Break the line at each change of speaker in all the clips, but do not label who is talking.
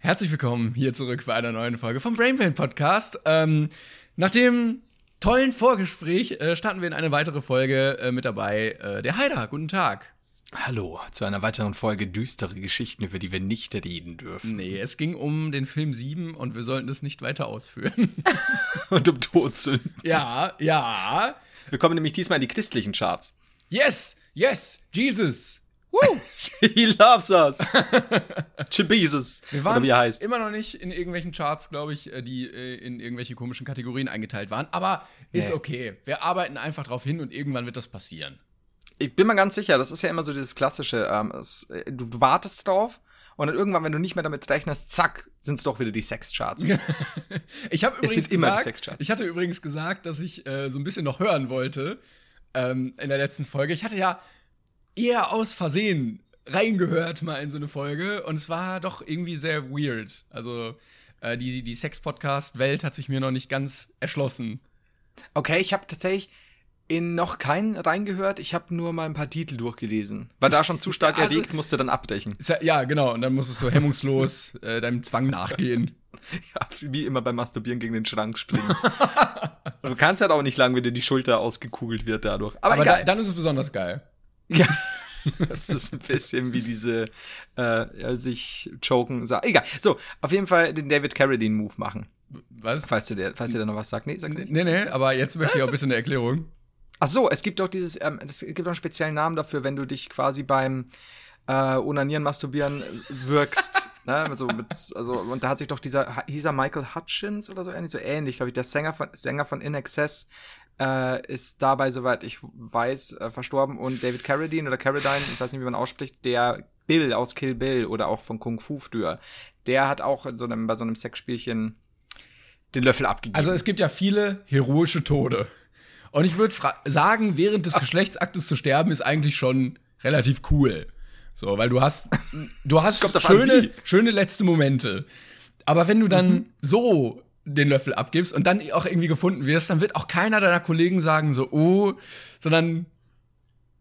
Herzlich willkommen hier zurück bei einer neuen Folge vom Brain Pain Podcast. Ähm, nach dem tollen Vorgespräch äh, starten wir in eine weitere Folge äh, mit dabei. Äh, der Haider, guten Tag.
Hallo zu einer weiteren Folge düstere Geschichten, über die wir nicht reden dürfen.
Nee, es ging um den Film 7 und wir sollten es nicht weiter ausführen.
Und um Todsünden.
ja, ja.
Wir kommen nämlich diesmal in die christlichen Charts.
Yes, yes, Jesus. Woo!
He loves us. Chibesus.
Wir waren
Oder wie er heißt.
immer noch nicht in irgendwelchen Charts, glaube ich, äh, die äh, in irgendwelche komischen Kategorien eingeteilt waren. Aber ist
Nee.
okay. Wir arbeiten einfach drauf hin und irgendwann wird das passieren.
Ich bin mir ganz sicher, das ist ja immer so dieses klassische, ähm, es, äh, du, wartest drauf und dann irgendwann, wenn du nicht mehr damit rechnest, zack, sind es doch wieder die Sexcharts.
Ich habe
Es
übrigens
sind immer die
gesagt,
Sexcharts.
ich hatte übrigens gesagt, dass ich äh, so ein bisschen noch hören wollte ähm, in der letzten Folge. Ich hatte ja eher aus Versehen reingehört mal in so eine Folge und es war doch irgendwie sehr weird. Also äh, die, die Sex-Podcast-Welt hat sich mir noch nicht ganz erschlossen.
Okay, ich habe tatsächlich in noch keinen reingehört, ich habe nur mal ein paar Titel durchgelesen. War da schon zu stark
also-
erregt, musste dann abbrechen.
Ja, genau. Und dann musstest du hemmungslos äh, deinem Zwang nachgehen.
Ja, wie immer beim Masturbieren gegen den Schrank springen. Du kannst halt auch nicht lang, wenn dir die Schulter ausgekugelt wird dadurch. Aber,
Aber da, dann ist es besonders geil.
Ja. Das ist ein bisschen wie diese äh, sich choken. Sa Egal. So, auf jeden Fall den David Carradine-Move machen.
Was?
Falls du dir, falls dir da noch was sagt. Nee, sag nicht.
Nee, nee, aber jetzt möchte ich auch bitte eine Erklärung.
Ach so, es gibt doch dieses, ähm, es gibt doch einen speziellen Namen dafür, wenn du dich quasi beim äh, Onanieren, Masturbieren wirkst. ne? so mit, also, und da hat sich doch dieser, hieß er Michael Hutchins oder so ähnlich, so ähnlich, glaube ich, der Sänger von, Sänger von In Excess äh, ist dabei, soweit ich weiß, äh, verstorben und David Carradine oder Carradine, ich weiß nicht, wie man ausspricht, der Bill aus Kill Bill oder auch von Kung Fu früher, der hat auch in so einem, bei so einem Sexspielchen den Löffel abgegeben.
Also es gibt ja viele heroische Tode. Und ich würde sagen, während des Geschlechtsaktes zu sterben ist eigentlich schon relativ cool. So, weil du hast, du hast schöne, schöne letzte Momente. Aber wenn du dann
Mhm.
so den Löffel abgibst und dann auch irgendwie gefunden wirst, dann wird auch keiner deiner Kollegen sagen so, oh, sondern,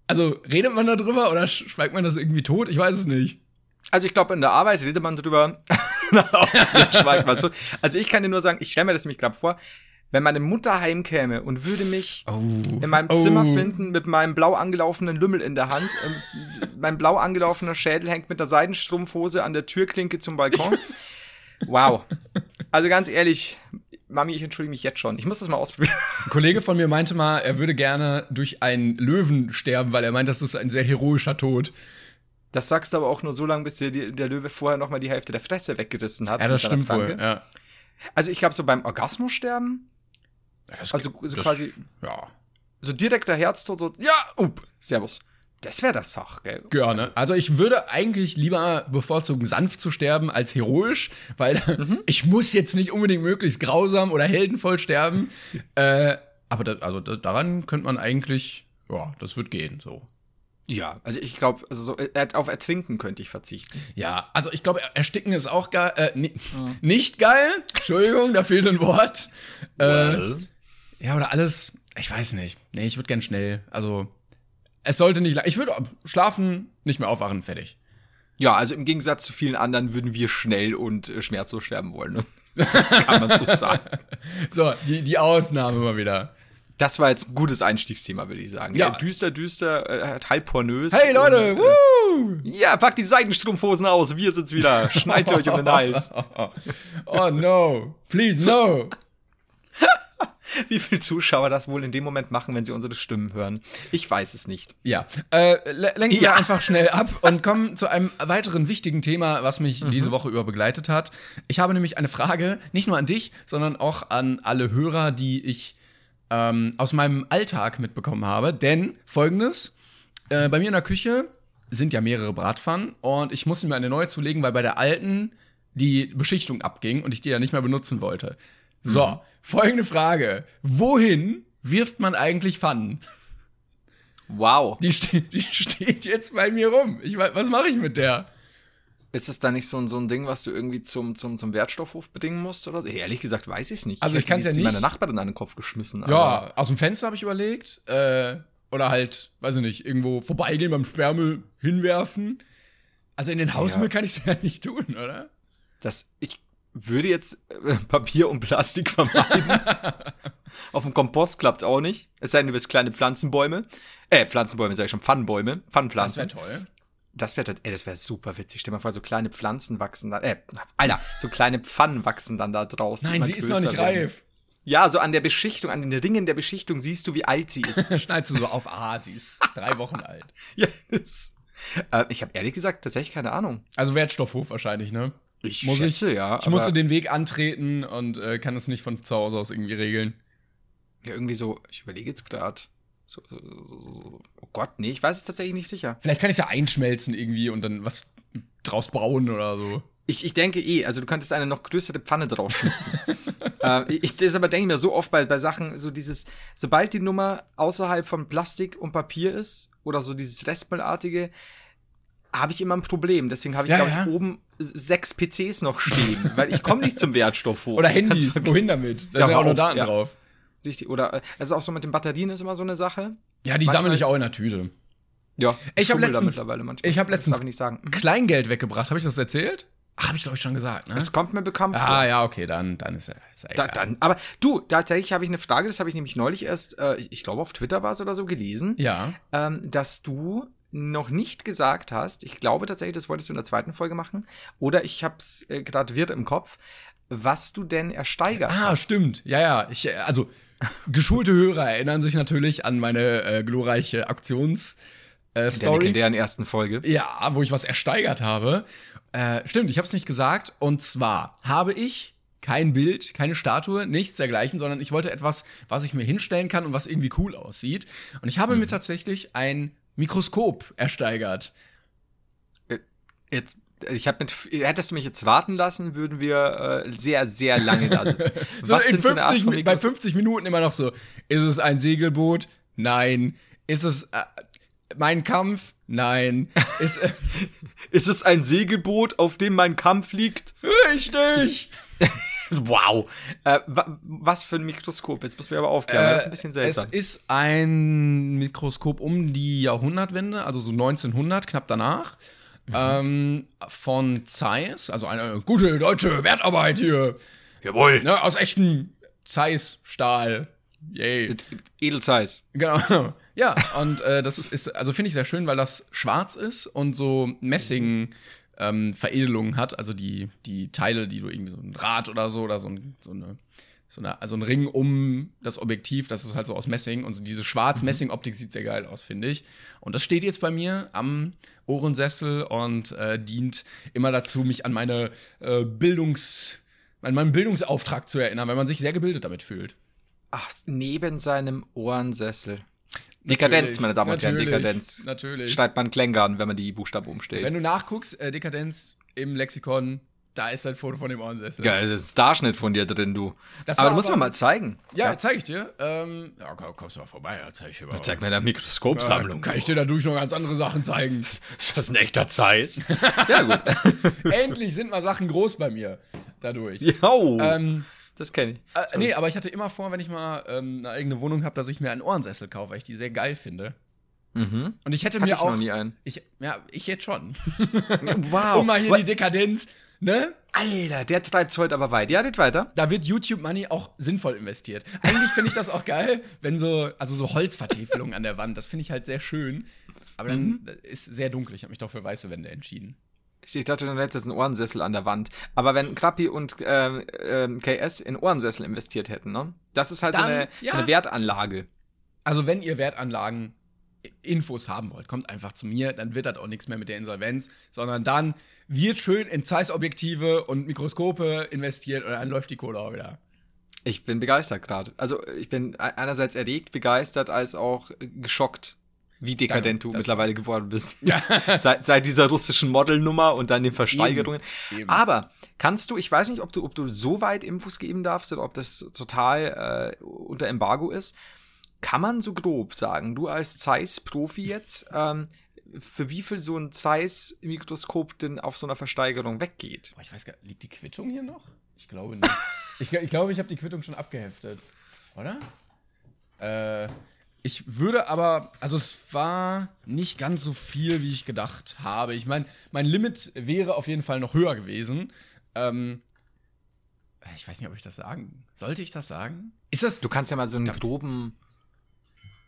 also redet man darüber oder sch- schweigt man das irgendwie tot? Ich weiß es nicht.
Also ich glaube, in der Arbeit redet man drüber. Schweigt man so. Also ich kann dir nur sagen, ich stelle mir das nämlich gerade vor, wenn meine Mutter heimkäme und würde mich in meinem
Oh.
Zimmer finden mit meinem blau angelaufenen Lümmel in der Hand. Ähm, mein blau angelaufener Schädel hängt mit der Seidenstrumpfhose an der Türklinke zum Balkon. Wow. Also ganz ehrlich, Mami, ich entschuldige mich jetzt schon. Ich muss das mal ausprobieren.
Ein Kollege von mir meinte mal, er würde gerne durch einen Löwen sterben, weil er meint, das ist ein sehr heroischer Tod.
Das sagst du aber auch nur so lange, bis dir der Löwe vorher noch mal die Hälfte der Fresse weggerissen hat.
Ja, das stimmt wohl. Ja.
Also ich glaube, so beim Orgasmus sterben,
Das
Also- also
das-
quasi-
Ja,
so direkter Herztod, so, ja, up, servus. Das wäre das Sach, gell?
gerne. Also ich würde eigentlich lieber bevorzugen, sanft zu sterben als heroisch, weil
Mhm.
ich muss jetzt nicht unbedingt möglichst grausam oder heldenvoll sterben. äh, aber da, also da, daran könnte man eigentlich, ja, das wird gehen. So.
Ja, also ich glaube, also so, äh, auf Ertrinken könnte ich verzichten.
Ja, also ich glaube, ersticken ist auch geil. Äh, ni Nicht geil. Entschuldigung, da fehlt ein Wort. Äh, ja, oder alles, ich weiß nicht. Nee, ich würde gern schnell. Also, es sollte nicht lang. Ich würde schlafen, nicht mehr aufwachen, fertig.
Ja, also im Gegensatz zu vielen anderen würden wir schnell und äh, schmerzlos sterben wollen. Ne? Das kann man so sagen.
So, die, die Ausnahme mal wieder.
Das war jetzt ein gutes Einstiegsthema, würde ich sagen.
Ja.
Ja. düster, düster, äh, halb pornös.
Hey Leute,
Und,
woo!
äh, ja, packt die Seidenstrumpfhosen aus, wir sind's wieder. Ihr euch um den Hals.
Oh no, please no.
Wie viele Zuschauer das wohl in dem Moment machen, wenn sie unsere Stimmen hören? Ich weiß es nicht.
Ja, äh, le- lenken wir
Ja.
einfach schnell ab und kommen zu einem weiteren wichtigen Thema, was mich diese Woche über begleitet hat. Ich habe nämlich eine Frage, nicht nur an dich, sondern auch an alle Hörer, die ich ähm, aus meinem Alltag mitbekommen habe. Denn folgendes: äh, Bei mir in der Küche sind ja mehrere Bratpfannen und ich musste mir eine neue zulegen, weil bei der alten die Beschichtung abging und ich die ja nicht mehr benutzen wollte. So,
Mhm.
folgende Frage. Wohin wirft man eigentlich Pfannen?
Wow.
Die, ste die steht jetzt bei mir rum. Ich was mache ich mit der?
Ist es da nicht so ein, so ein Ding, was du irgendwie zum, zum, zum Wertstoffhof bedingen musst oder so? Ehrlich gesagt, weiß ich es nicht.
Also ich
hätte
kann's ja
jetzt
nicht-
meine Nachbarin an den Kopf geschmissen. aber-
Ja, aus dem Fenster habe ich überlegt. Äh, oder halt, weiß ich nicht, irgendwo vorbeigehen beim Sperrmüll hinwerfen. Also in den Hausmüll
Ja.
kann ich es ja nicht tun, oder?
Das, ich würde jetzt äh, Papier und Plastik vermeiden. Auf dem Kompost klappt's auch nicht. Es sei denn, du bist kleine Pflanzenbäume. Äh, Pflanzenbäume, sag ich schon, Pfannenbäume.
Das
Pfannenpflanzen.
wäre toll.
Das wäre, ey, das wäre super witzig. Stell dir mal vor, so kleine Pflanzen wachsen dann, äh, Alter, so kleine Pfannen wachsen dann da draußen.
Nein, sie ist noch nicht
werden.
reif.
Ja, so an der Beschichtung, an den Ringen der Beschichtung siehst du, wie alt sie ist.
Da schneidest du so auf, ah, sie ist drei Wochen alt.
ja, das, äh, ich habe ehrlich gesagt tatsächlich keine Ahnung.
Also Wertstoffhof wahrscheinlich, ne?
Ich
Muss ich-
ja.
Ich musste den Weg antreten und äh, kann es nicht von zu Hause aus irgendwie regeln.
Ja, irgendwie so, ich überlege jetzt gerade. So, so, so, oh Gott, nee, ich weiß es tatsächlich nicht sicher.
Vielleicht kann ich es ja einschmelzen irgendwie und dann was draus brauen oder so.
Ich, ich denke eh, also du könntest eine noch größere Pfanne draus schnitzen. äh, ich, das aber denke ich mir so oft bei, bei Sachen, so dieses, sobald die Nummer außerhalb von Plastik und Papier ist oder so dieses Restmüllartige, habe ich immer ein Problem. Deswegen habe ich,
Ja,
glaube
ja.
ich, oben sechs PCs noch stehen, weil ich komme nicht zum Wertstoff hoch.
Oder Handys, wohin damit? Da
Ja,
sind ja auch noch
auf,
Daten
ja.
drauf.
Richtig, oder äh, also auch so mit den Batterien ist immer so eine Sache.
Ja, die
Manchmal-
sammle ich auch in der Tüte.
Ja,
Ich hab
schummel da
letztens-
mittlerweile manchmal.
ich hab letztens-
darf ich nicht sagen. Mhm.
Kleingeld weggebracht. Habe ich das erzählt? Habe ich glaube ich schon gesagt, ne?
Das kommt mir bekannt vor.
Ah, ja, okay, dann, dann ist er. Ist
Da,
egal.
dann, aber du, tatsächlich habe ich eine Frage, das habe ich nämlich neulich erst, äh, ich, ich glaube auf Twitter war es oder so gelesen,
Ja.
ähm, dass du noch nicht gesagt hast, ich glaube tatsächlich, das wolltest du in der zweiten Folge machen, oder ich habe es äh, gerade wird im Kopf, was du denn ersteigert
Ah,
hast.
stimmt. Ja, ja. Ich, äh, also, geschulte Hörer erinnern sich natürlich an meine äh, glorreiche Aktions. Äh,
In der
Story.
legendären ersten Folge.
Ja, wo ich was ersteigert habe. Äh, stimmt, ich habe es nicht gesagt. Und zwar habe ich kein Bild, keine Statue, nichts dergleichen, sondern ich wollte etwas, was ich mir hinstellen kann und was irgendwie cool aussieht. Und ich habe
Mhm.
mir tatsächlich ein Mikroskop ersteigert.
Jetzt, ich habe mit, hättest du mich jetzt warten lassen, würden wir äh, sehr, sehr lange da sitzen.
So
was
in
sind für eine Art
50,
von
Mi- bei
Mikros-
50 Minuten immer noch so. Ist es ein Segelboot? Nein. Ist es äh, mein Kampf? Nein. Ist äh,
Ist es ein Segelboot, auf dem mein Kampf liegt?
richtig.
Wow. Äh, wa was für ein Mikroskop? Jetzt muss mir aber aufklären, das ist ein bisschen
Äh, es
seltsam.
ist ein Mikroskop um die Jahrhundertwende, also so 1900, knapp danach.
Mhm.
Ähm, von Zeiss, also eine gute deutsche Wertarbeit hier.
Jawohl.
Ne, aus echtem Zeiss-Stahl. Yay.
Edelzeiss.
Genau. Ja, und äh, das ist, also finde ich sehr schön, weil das schwarz ist und so Messing ähm, Veredelungen hat, also die, die Teile, die du irgendwie so ein Rad oder so oder so, ein, so eine so eine, also ein Ring um das Objektiv, das ist halt so aus Messing und so diese schwarz-Messing-Optik sieht sehr geil aus, finde ich. Und das steht jetzt bei mir am Ohrensessel und äh, dient immer dazu, mich an meine äh, Bildungs, an meinen Bildungsauftrag zu erinnern, weil man sich sehr gebildet damit fühlt.
Ach, neben seinem Ohrensessel. Dekadenz, meine Damen und Herren, Dekadenz.
Natürlich.
Schreibt man Klängern, wenn man die Buchstaben umstellt.
Wenn du nachguckst, äh, Dekadenz im Lexikon, da ist ein Foto von dem Ohrensessel.
ja, es ist ein Starschnitt von dir drin, du.
Das
aber musst
aber-
mir mal zeigen.
Ja, zeig ich dir. Ähm, ja, komm, kommst du mal vorbei, da zeig ich dir mal.
Zeig mir deine
Ja,
Mikroskopsammlung.
kann ich dir dadurch noch ganz andere Sachen zeigen.
Ist das ein echter Zeiss? ja, gut.
Endlich sind mal Sachen groß bei mir dadurch.
Jo,
Ähm,
das kenne ich.
äh, nee, aber ich hatte immer vor, wenn ich mal ähm, eine eigene Wohnung habe, dass ich mir einen Ohrensessel kaufe, weil ich die sehr geil finde.
Mhm.
Und ich hätte
Hatte
mir
ich
auch.
noch nie einen.
Ich, ja, ich jetzt schon.
Wow.
um mal hier
Wa-
die Dekadenz, ne?
Alter, der treibt's heute aber weit. Ja, geht weiter.
Da wird YouTube Money auch sinnvoll investiert. Eigentlich finde ich das auch geil, wenn so, also so Holzvertäfelung an der Wand, das finde ich halt sehr schön. Aber dann
Mhm.
ist sehr dunkel. Ich habe mich doch für weiße Wände entschieden.
Ich dachte, du hättest einen Ohrensessel an der Wand. Aber wenn Krappi und ähm, ähm, KS in Ohrensessel investiert hätten, ne? Das ist halt so,
Dann,
eine,
ja.
so eine Wertanlage.
Also, wenn ihr Wertanlagen Infos haben wollt, kommt einfach zu mir, dann wird das auch nichts mehr mit der Insolvenz, sondern dann wird schön in Zeiss-Objektive und Mikroskope investiert und dann läuft die Kohle auch wieder.
Ich bin begeistert gerade. Also ich bin einerseits erregt, begeistert, als auch äh, geschockt. Wie dekadent
Danke,
du mittlerweile geworden bist.
Ja.
seit, seit dieser russischen Modelnummer und dann den Versteigerungen.
Eben, eben.
Aber kannst du, ich weiß nicht, ob du, ob du so weit Infos geben darfst oder ob das total äh, unter Embargo ist. Kann man so grob sagen, du als Zeiss-Profi jetzt, ähm, für wie viel so ein Zeiss-Mikroskop denn auf so einer Versteigerung weggeht?
Boah, ich weiß gar nicht, liegt die Quittung hier noch? Ich glaube nicht. ich, ich glaube, ich habe die Quittung schon abgeheftet. Oder? Äh, ich würde aber, also es war nicht ganz so viel, wie ich gedacht habe. Ich meine, mein Limit wäre auf jeden Fall noch höher gewesen. Ähm, ich weiß nicht, ob ich das sagen. Sollte ich das sagen? Ist das.
Du kannst ja mal so einen groben.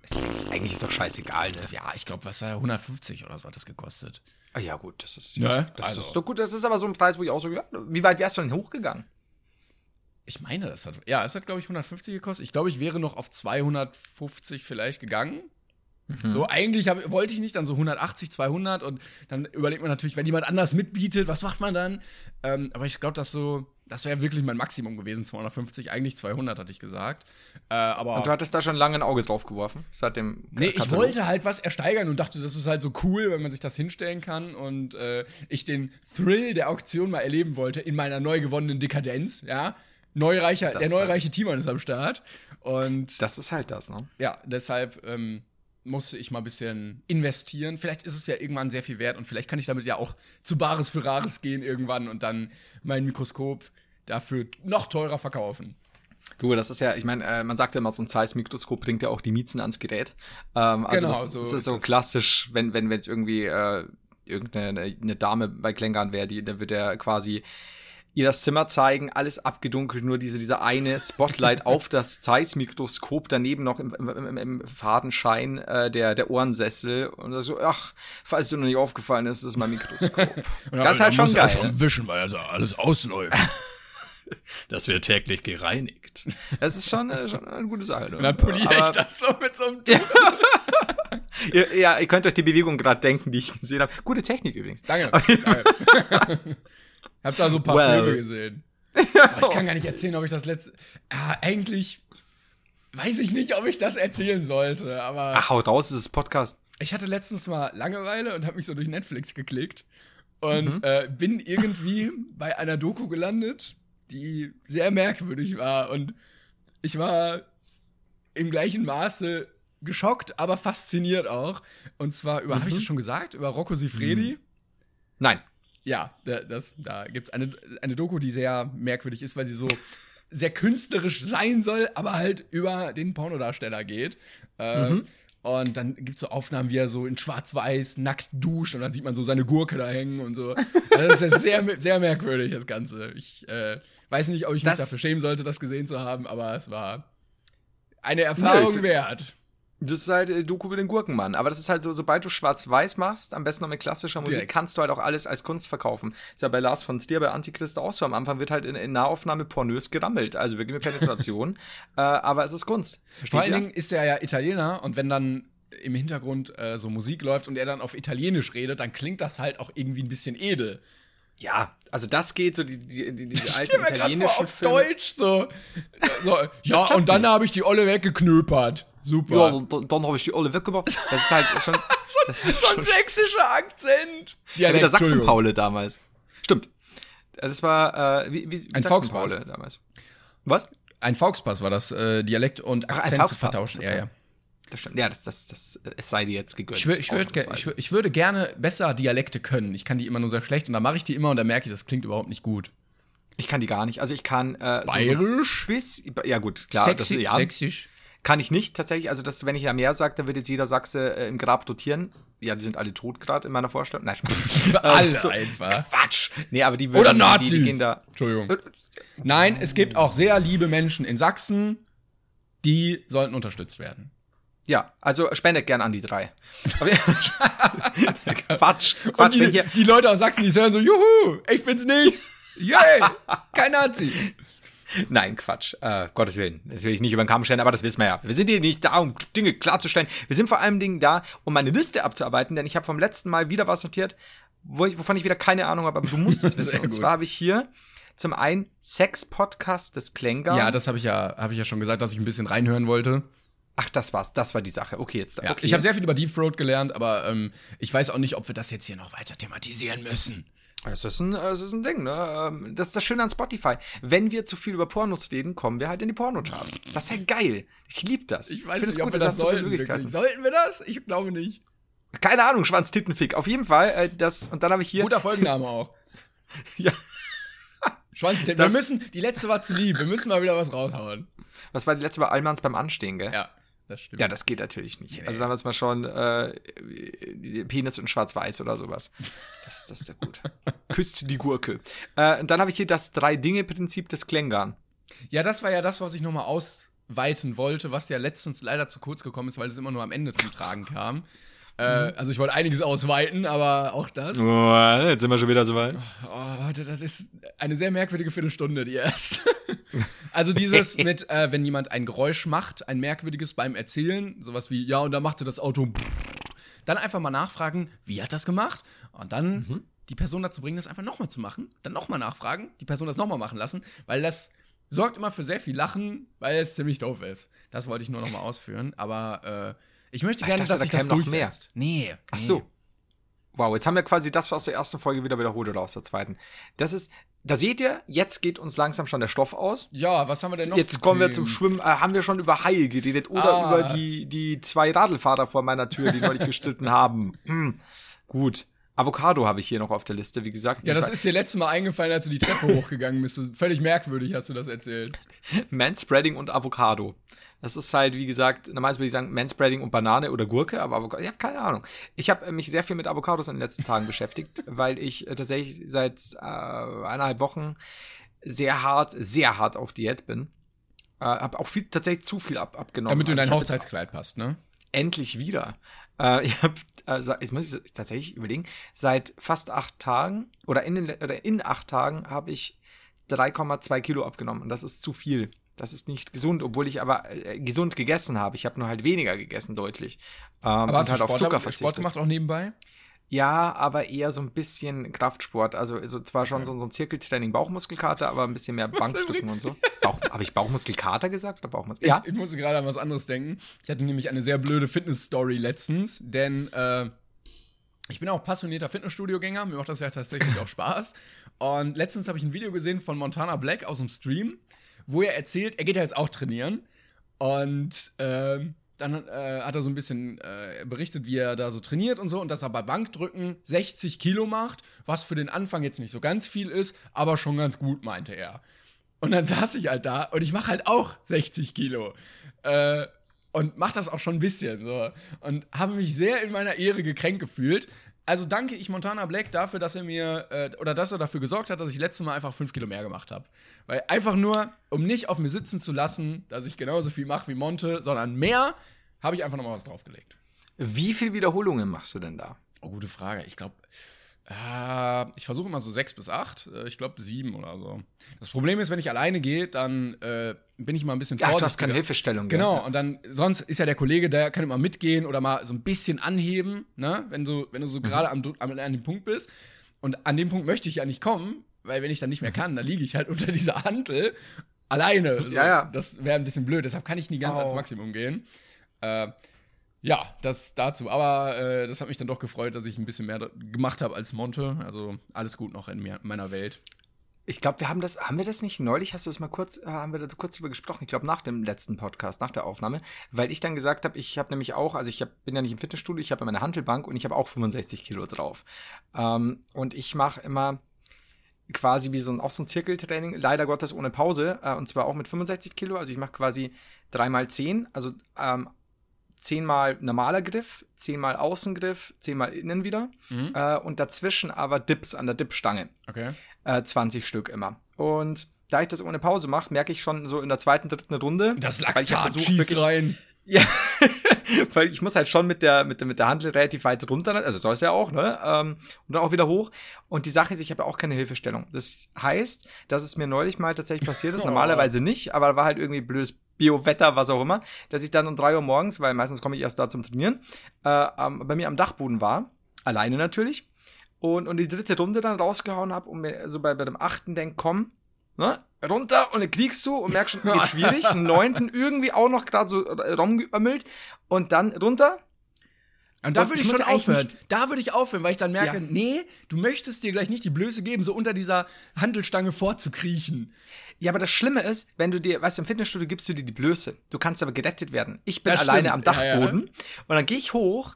Ist, eigentlich ist doch scheißegal, ne?
ja, ich glaube, was war 150 oder so hat das gekostet.
Ah, ja, gut, das ist.
Ne?
Das
Also-
ist doch gut. Das ist aber so ein Preis, wo ich auch so, ja, wie weit wärst du denn hochgegangen?
Ich meine, das hat. Ja, es hat, glaube ich, 150 gekostet. Ich glaube, ich wäre noch auf 250 vielleicht gegangen. So, eigentlich hab, wollte ich nicht, dann so 180, 200 und dann überlegt man natürlich, wenn jemand anders mitbietet, was macht man dann? Ähm, aber ich glaube, das so, das wäre wirklich mein Maximum gewesen, 250, eigentlich 200 hatte ich gesagt. Äh, aber
Und du hattest da schon lange ein Auge drauf geworfen, seit dem
Nee, ich
Katalog?
wollte halt was ersteigern und dachte, das ist halt so cool, wenn man sich das hinstellen kann und äh, ich den Thrill der Auktion mal erleben wollte in meiner neu gewonnenen Dekadenz, ja. Neureicher,
Das
der
ist
neureiche Timon ist am Start und
Das ist halt das, ne?
ja, deshalb ähm, musste ich mal ein bisschen investieren. Vielleicht ist es ja irgendwann sehr viel wert und vielleicht kann ich damit ja auch zu Bares für Rares gehen irgendwann und dann mein Mikroskop dafür noch teurer verkaufen.
Du, das ist ja, ich meine, äh, man sagt ja immer, so ein Zeiss-Mikroskop bringt ja auch die Miezen ans Gerät. Ähm, also
Genau,
das,
so
das ist so klassisch, wenn wenn wenn es irgendwie äh, irgendeine eine Dame bei Klängern wäre, die, dann wird er quasi ihr das Zimmer zeigen, alles abgedunkelt, nur diese, dieser eine Spotlight auf das Zeiss-Mikroskop, daneben noch im, im, im, im Fadenschein äh, der, der Ohrensessel und so, ach, falls dir noch nicht aufgefallen ist, das ist mein Mikroskop. das ist halt schon geil. ne?
wischen, weil also alles ausläuft.
Das wird täglich gereinigt. Das ist schon, äh, schon eine gute Sache. Ne?
Und dann poliere ich das so mit so einem Tuch.
Ja, ja, ihr könnt euch die Bewegung gerade denken, die ich gesehen habe. Gute Technik übrigens.
Danke. danke. Hab da so ein paar
Well.
Filme gesehen. Aber ich kann gar nicht erzählen, ob ich das letzte. Ja, eigentlich weiß ich nicht, ob ich das erzählen sollte, aber
Ach, haut raus, es ist Podcast.
ich hatte letztens mal Langeweile und habe mich so durch Netflix geklickt und
Mhm.
äh, bin irgendwie bei einer Doku gelandet, die sehr merkwürdig war und ich war im gleichen Maße geschockt, aber fasziniert auch. Und zwar über, habe ich
Mhm.
das schon gesagt, über Rocco Sifredi.
Nein.
Ja, da, das, da gibt es eine, eine Doku, die sehr merkwürdig ist, weil sie so sehr künstlerisch sein soll, aber halt über den Pornodarsteller geht. Äh,
Mhm.
Und dann gibt es so Aufnahmen, wie er so in schwarz-weiß nackt duscht und dann sieht man so seine Gurke da hängen und so. Also das ist sehr, sehr merkwürdig, das Ganze. Ich äh, weiß nicht, ob ich mich
Das-
dafür schämen sollte, das gesehen zu haben, aber es war eine Erfahrung
Nö,
wert.
Das ist halt äh, Doku über den Gurkenmann. Aber das ist halt so, sobald du schwarz-weiß machst, am besten noch mit klassischer Musik,
Direkt.
kannst du halt auch alles als Kunst verkaufen. Ist ja bei Lars von Stier, bei Antichrist auch so. Am Anfang wird halt in, in Nahaufnahme pornös gerammelt. Also wirklich mit Penetration. äh, aber es ist Kunst. Versteht
Vor allen? Dingen ist er ja Italiener und wenn dann im Hintergrund äh, so Musik läuft und er dann auf Italienisch redet, dann klingt das halt auch irgendwie ein bisschen edel.
Ja, also das geht so, die, die, die, die alten
grad vor,
italienischen
auf
Filme.
Deutsch so. so ja, und dann habe ich die Olle weggeknöpert. Super.
Ja, dann, dann habe ich die alle weggemacht. Das ist halt schon. das ist
so ein sächsischer Akzent.
Ja, wie der. Sachsen-Paule damals. Stimmt. Das war, äh, wie, wie,
Ein
Sachsen-Paule damals. Was?
Ein Volkspass war das, äh, Dialekt und
Ach,
Akzent zu
Volkspass,
vertauschen. Ja, ja.
Das stimmt. Ja, das, das, das, es sei dir jetzt gegönnt.
Ich, wür, ich, würd, ich, wür, ich würde gerne besser Dialekte können. Ich kann die immer nur sehr schlecht und dann mache ich die immer und dann merke ich, das klingt überhaupt nicht gut.
Ich kann die gar nicht. Also ich kann äh, so-
Bayerisch?
So bis, ja gut, klar.
Sexy,
das, ja,
Sächsisch.
Kann ich nicht tatsächlich. Also das, wenn ich ja mehr sage, dann wird jetzt jeder Sachse äh, im Grab dotieren. Ja, die sind alle tot gerade in meiner Vorstellung. Nein, Spaß.
Alle
Äh, so-
einfach.
Quatsch. Nee, aber die
Oder
die,
Nazis.
Die, die gehen da.
Entschuldigung. Nein, es gibt auch sehr liebe Menschen in Sachsen, die sollten unterstützt werden.
Ja, also spendet gern an die drei. Quatsch. Quatsch,
die,
hier,
die Leute aus Sachsen, die hören so, juhu, ich bin's nicht. Yay, kein Nazi.
Nein, Quatsch. Äh, Gottes Willen. Das will ich nicht über den Kamm stellen, aber das wissen wir ja. Wir sind hier nicht da, um Dinge klarzustellen. Wir sind vor allem Dingen da, um meine Liste abzuarbeiten, denn ich habe vom letzten Mal wieder was notiert, wo ich, wovon ich wieder keine Ahnung habe, aber du musst es wissen. Und zwar habe ich hier zum einen Sex-Podcast des Klänger.
Ja, das habe ich ja, habe ich ja schon gesagt, dass ich ein bisschen reinhören wollte.
Ach, das war's. Das war die Sache. Okay, jetzt.
Ja,
okay.
Ich habe sehr viel über Deep Throat gelernt, aber ähm, ich weiß auch nicht, ob wir das jetzt hier noch weiter thematisieren müssen.
Es ist ein, es ist ein Ding, ne? Ähm, Das ist das Schöne an Spotify. Wenn wir zu viel über Pornos reden, kommen wir halt in die Pornocharts. Das ist ja geil. Ich liebe das.
Ich weiß
find
nicht, ob wir das sollten. Sollten wir das? Ich glaube nicht.
Keine Ahnung, Schwanz-Tittenfick. Auf jeden Fall. Äh, das, und dann habe ich hier.
Guter Folgenname auch.
Ja.
Schwanztipp. Wir müssen, die letzte war zu lieb. Wir müssen mal wieder was raushauen.
Was war die letzte Mal Allmanns beim Anstehen, gell?
Ja, das stimmt.
Ja, das geht natürlich nicht.
Nee.
Also sagen wir es mal schon, äh, Penis in Schwarz-Weiß oder sowas. Das, das ist ja gut. Küsst die Gurke. Äh, und dann habe ich hier das Drei-Dinge-Prinzip des Klängern.
Ja, das war ja das, was ich nochmal ausweiten wollte, was ja letztens leider zu kurz gekommen ist, weil es immer nur am Ende zum Tragen kam. Äh, also ich wollte einiges ausweiten, aber auch das.
Oh, jetzt sind wir schon wieder so weit.
Oh, das das ist eine sehr merkwürdige Viertelstunde, die erst. also dieses mit, äh, wenn jemand ein Geräusch macht, ein merkwürdiges beim Erzählen, sowas wie, ja, und da machte das Auto. Dann einfach mal nachfragen, wie hat das gemacht? Und dann die Person dazu bringen, das einfach nochmal zu machen. Dann nochmal nachfragen, die Person das nochmal machen lassen, weil das sorgt immer für sehr viel Lachen, weil es ziemlich doof ist. Das wollte ich nur nochmal ausführen. Aber äh, ich möchte
Ich
gerne,
dachte,
dass
da
sich das
mehr.
durchsetzt. Nee.
Ach
nee.
so. Wow, jetzt haben wir quasi das aus der ersten Folge wieder wiederholt oder aus der zweiten. Das ist, da seht ihr, jetzt geht uns langsam schon der Stoff aus.
Ja, was haben wir denn noch?
Jetzt kommen wir zum Schwimmen. Äh, haben wir schon über Haie geredet oder
Ah.
über die, die zwei Radlfahrer vor meiner Tür, die neulich gestritten haben? Hm. Gut. Avocado habe ich hier noch auf der Liste, wie gesagt.
Ja, das
Ich
ist dir letztes Mal eingefallen, als du die Treppe hochgegangen bist. Völlig merkwürdig hast du das erzählt.
Manspreading und Avocado. Das ist halt, wie gesagt, normalerweise würde ich sagen Manspreading und Banane oder Gurke, aber Avocado, ich habe keine Ahnung. Ich habe äh, mich sehr viel mit Avocados in den letzten Tagen beschäftigt, weil ich äh, tatsächlich seit äh, eineinhalb Wochen sehr hart, sehr hart auf Diät bin. Äh, habe auch viel, tatsächlich zu viel ab, abgenommen.
Damit du in
Also
dein
jetzt
Hochzeitskleid passt, ne?
endlich wieder. Äh, ich habe, also ich muss tatsächlich überlegen, seit fast acht Tagen oder in, den, oder in acht Tagen habe ich 3,2 Kilo abgenommen und das ist zu viel. Das ist nicht gesund, obwohl ich aber äh, gesund gegessen habe. Ich habe nur halt weniger gegessen, deutlich. Ähm,
Aber
und
hast
halt
du
auf
Sport,
Zucker
Sport
verzichtet.
gemacht auch nebenbei?
Ja, aber eher so ein bisschen Kraftsport. Also so, zwar schon so, so ein Zirkeltraining, Bauchmuskelkater, aber ein bisschen mehr Bankdrücken und so. Habe ich Bauchmuskelkater gesagt oder Bauchmuskel?
Ich, ich musste gerade an was anderes denken. Ich hatte nämlich eine sehr blöde Fitness-Story letztens, denn äh, ich bin auch passionierter Fitnessstudio-Gänger, mir macht das ja tatsächlich auch Spaß. Und letztens habe ich ein Video gesehen von Montana Black aus dem Stream, wo er erzählt, er geht ja jetzt auch trainieren. Und ähm, dann äh, hat er so ein bisschen äh, berichtet, wie er da so trainiert und so, und dass er bei Bankdrücken 60 Kilo macht, was für den Anfang jetzt nicht so ganz viel ist, aber schon ganz gut, meinte er. Und dann saß ich halt da und ich mache halt auch 60 Kilo. Äh, und mach das auch schon ein bisschen so. Und habe mich sehr in meiner Ehre gekränkt gefühlt. Also danke ich Montana Black dafür, dass er mir, äh, oder dass er dafür gesorgt hat, dass ich letztes Mal einfach 5 Kilo mehr gemacht habe. Weil einfach nur, um nicht auf mir sitzen zu lassen, dass ich genauso viel mache wie Monte, sondern mehr, habe ich einfach nochmal was draufgelegt.
Wie viele Wiederholungen machst du denn da?
Oh, gute Frage. Ich glaube, äh, ich versuche immer so sechs bis acht. Äh, ich glaube sieben oder so. Das Problem ist, wenn ich alleine gehe, dann äh, bin ich mal ein bisschen
Ach,
vorsichtiger.
du hast keine Hilfestellung.
Genau,
gell?
und dann, sonst ist ja der Kollege, der kann immer mitgehen oder mal so ein bisschen anheben, ne? Wenn du, wenn du
Mhm.
so gerade am, am, an dem Punkt bist. Und an dem Punkt möchte ich ja nicht kommen, weil wenn ich dann nicht mehr kann, dann liege ich halt unter dieser Hantel alleine. So.
Ja, ja.
Das wäre ein bisschen blöd, deshalb kann ich nie ganz
Oh.
ans Maximum gehen. Äh, ja, das dazu. Aber äh, das hat mich dann doch gefreut, dass ich ein bisschen mehr gemacht habe als Monte. Also alles gut noch in mir, meiner Welt.
Ich glaube, wir haben das, haben wir das nicht neulich? Hast du das mal kurz, äh, haben wir da kurz drüber gesprochen? Ich glaube, nach dem letzten Podcast, nach der Aufnahme, weil ich dann gesagt habe, ich habe nämlich auch, also ich hab, bin ja nicht im Fitnessstudio, ich habe meine Handelbank und ich habe auch 65 Kilo drauf. Ähm, und ich mache immer quasi wie so ein, auch so ein Zirkeltraining, leider Gottes ohne Pause, äh, und zwar auch mit 65 Kilo. Also ich mache quasi dreimal 10, also ähm, zehnmal normaler Griff, zehnmal Außengriff, zehnmal innen wieder
Mhm.
äh, und dazwischen aber Dips an der Dipstange
Okay.
äh, 20 Stück immer. Und da ich das ohne Pause mache, merke ich schon so in der zweiten, dritten Runde.
Das Laktat
versucht,
schießt
wirklich-
rein.
Ja, weil ich muss halt schon mit der, mit der, mit der Handel relativ weit runter, also soll es ja auch, ne? Ähm, und dann auch wieder hoch. Und die Sache ist, ich habe ja auch keine Hilfestellung. Das heißt, dass es mir neulich mal tatsächlich passiert ist, normalerweise nicht, aber war halt irgendwie blödes Bio-Wetter, was auch immer, dass ich dann um drei Uhr morgens, weil meistens komme ich erst da zum Trainieren, äh, bei mir am Dachboden war, alleine natürlich, und, und die dritte Runde dann rausgehauen habe und mir so bei, bei dem achten denk, komm, ne? Runter und dann kriegst du und merkst schon, wird schwierig. Einen neunten irgendwie auch noch gerade so rumgeömmelt und dann runter.
Und da würde
ich
ich, schon aufhören. Da würde ich aufhören, weil ich dann merke,
Ja.
nee, du möchtest dir gleich nicht die Blöße geben, so unter dieser Handelstange vorzukriechen.
Ja, aber das Schlimme ist, wenn du dir, weißt du, im Fitnessstudio gibst du dir die Blöße. Du kannst aber gerettet werden. Ich bin
Das
alleine
stimmt,
am
ja, ja.
Dachboden und dann gehe ich hoch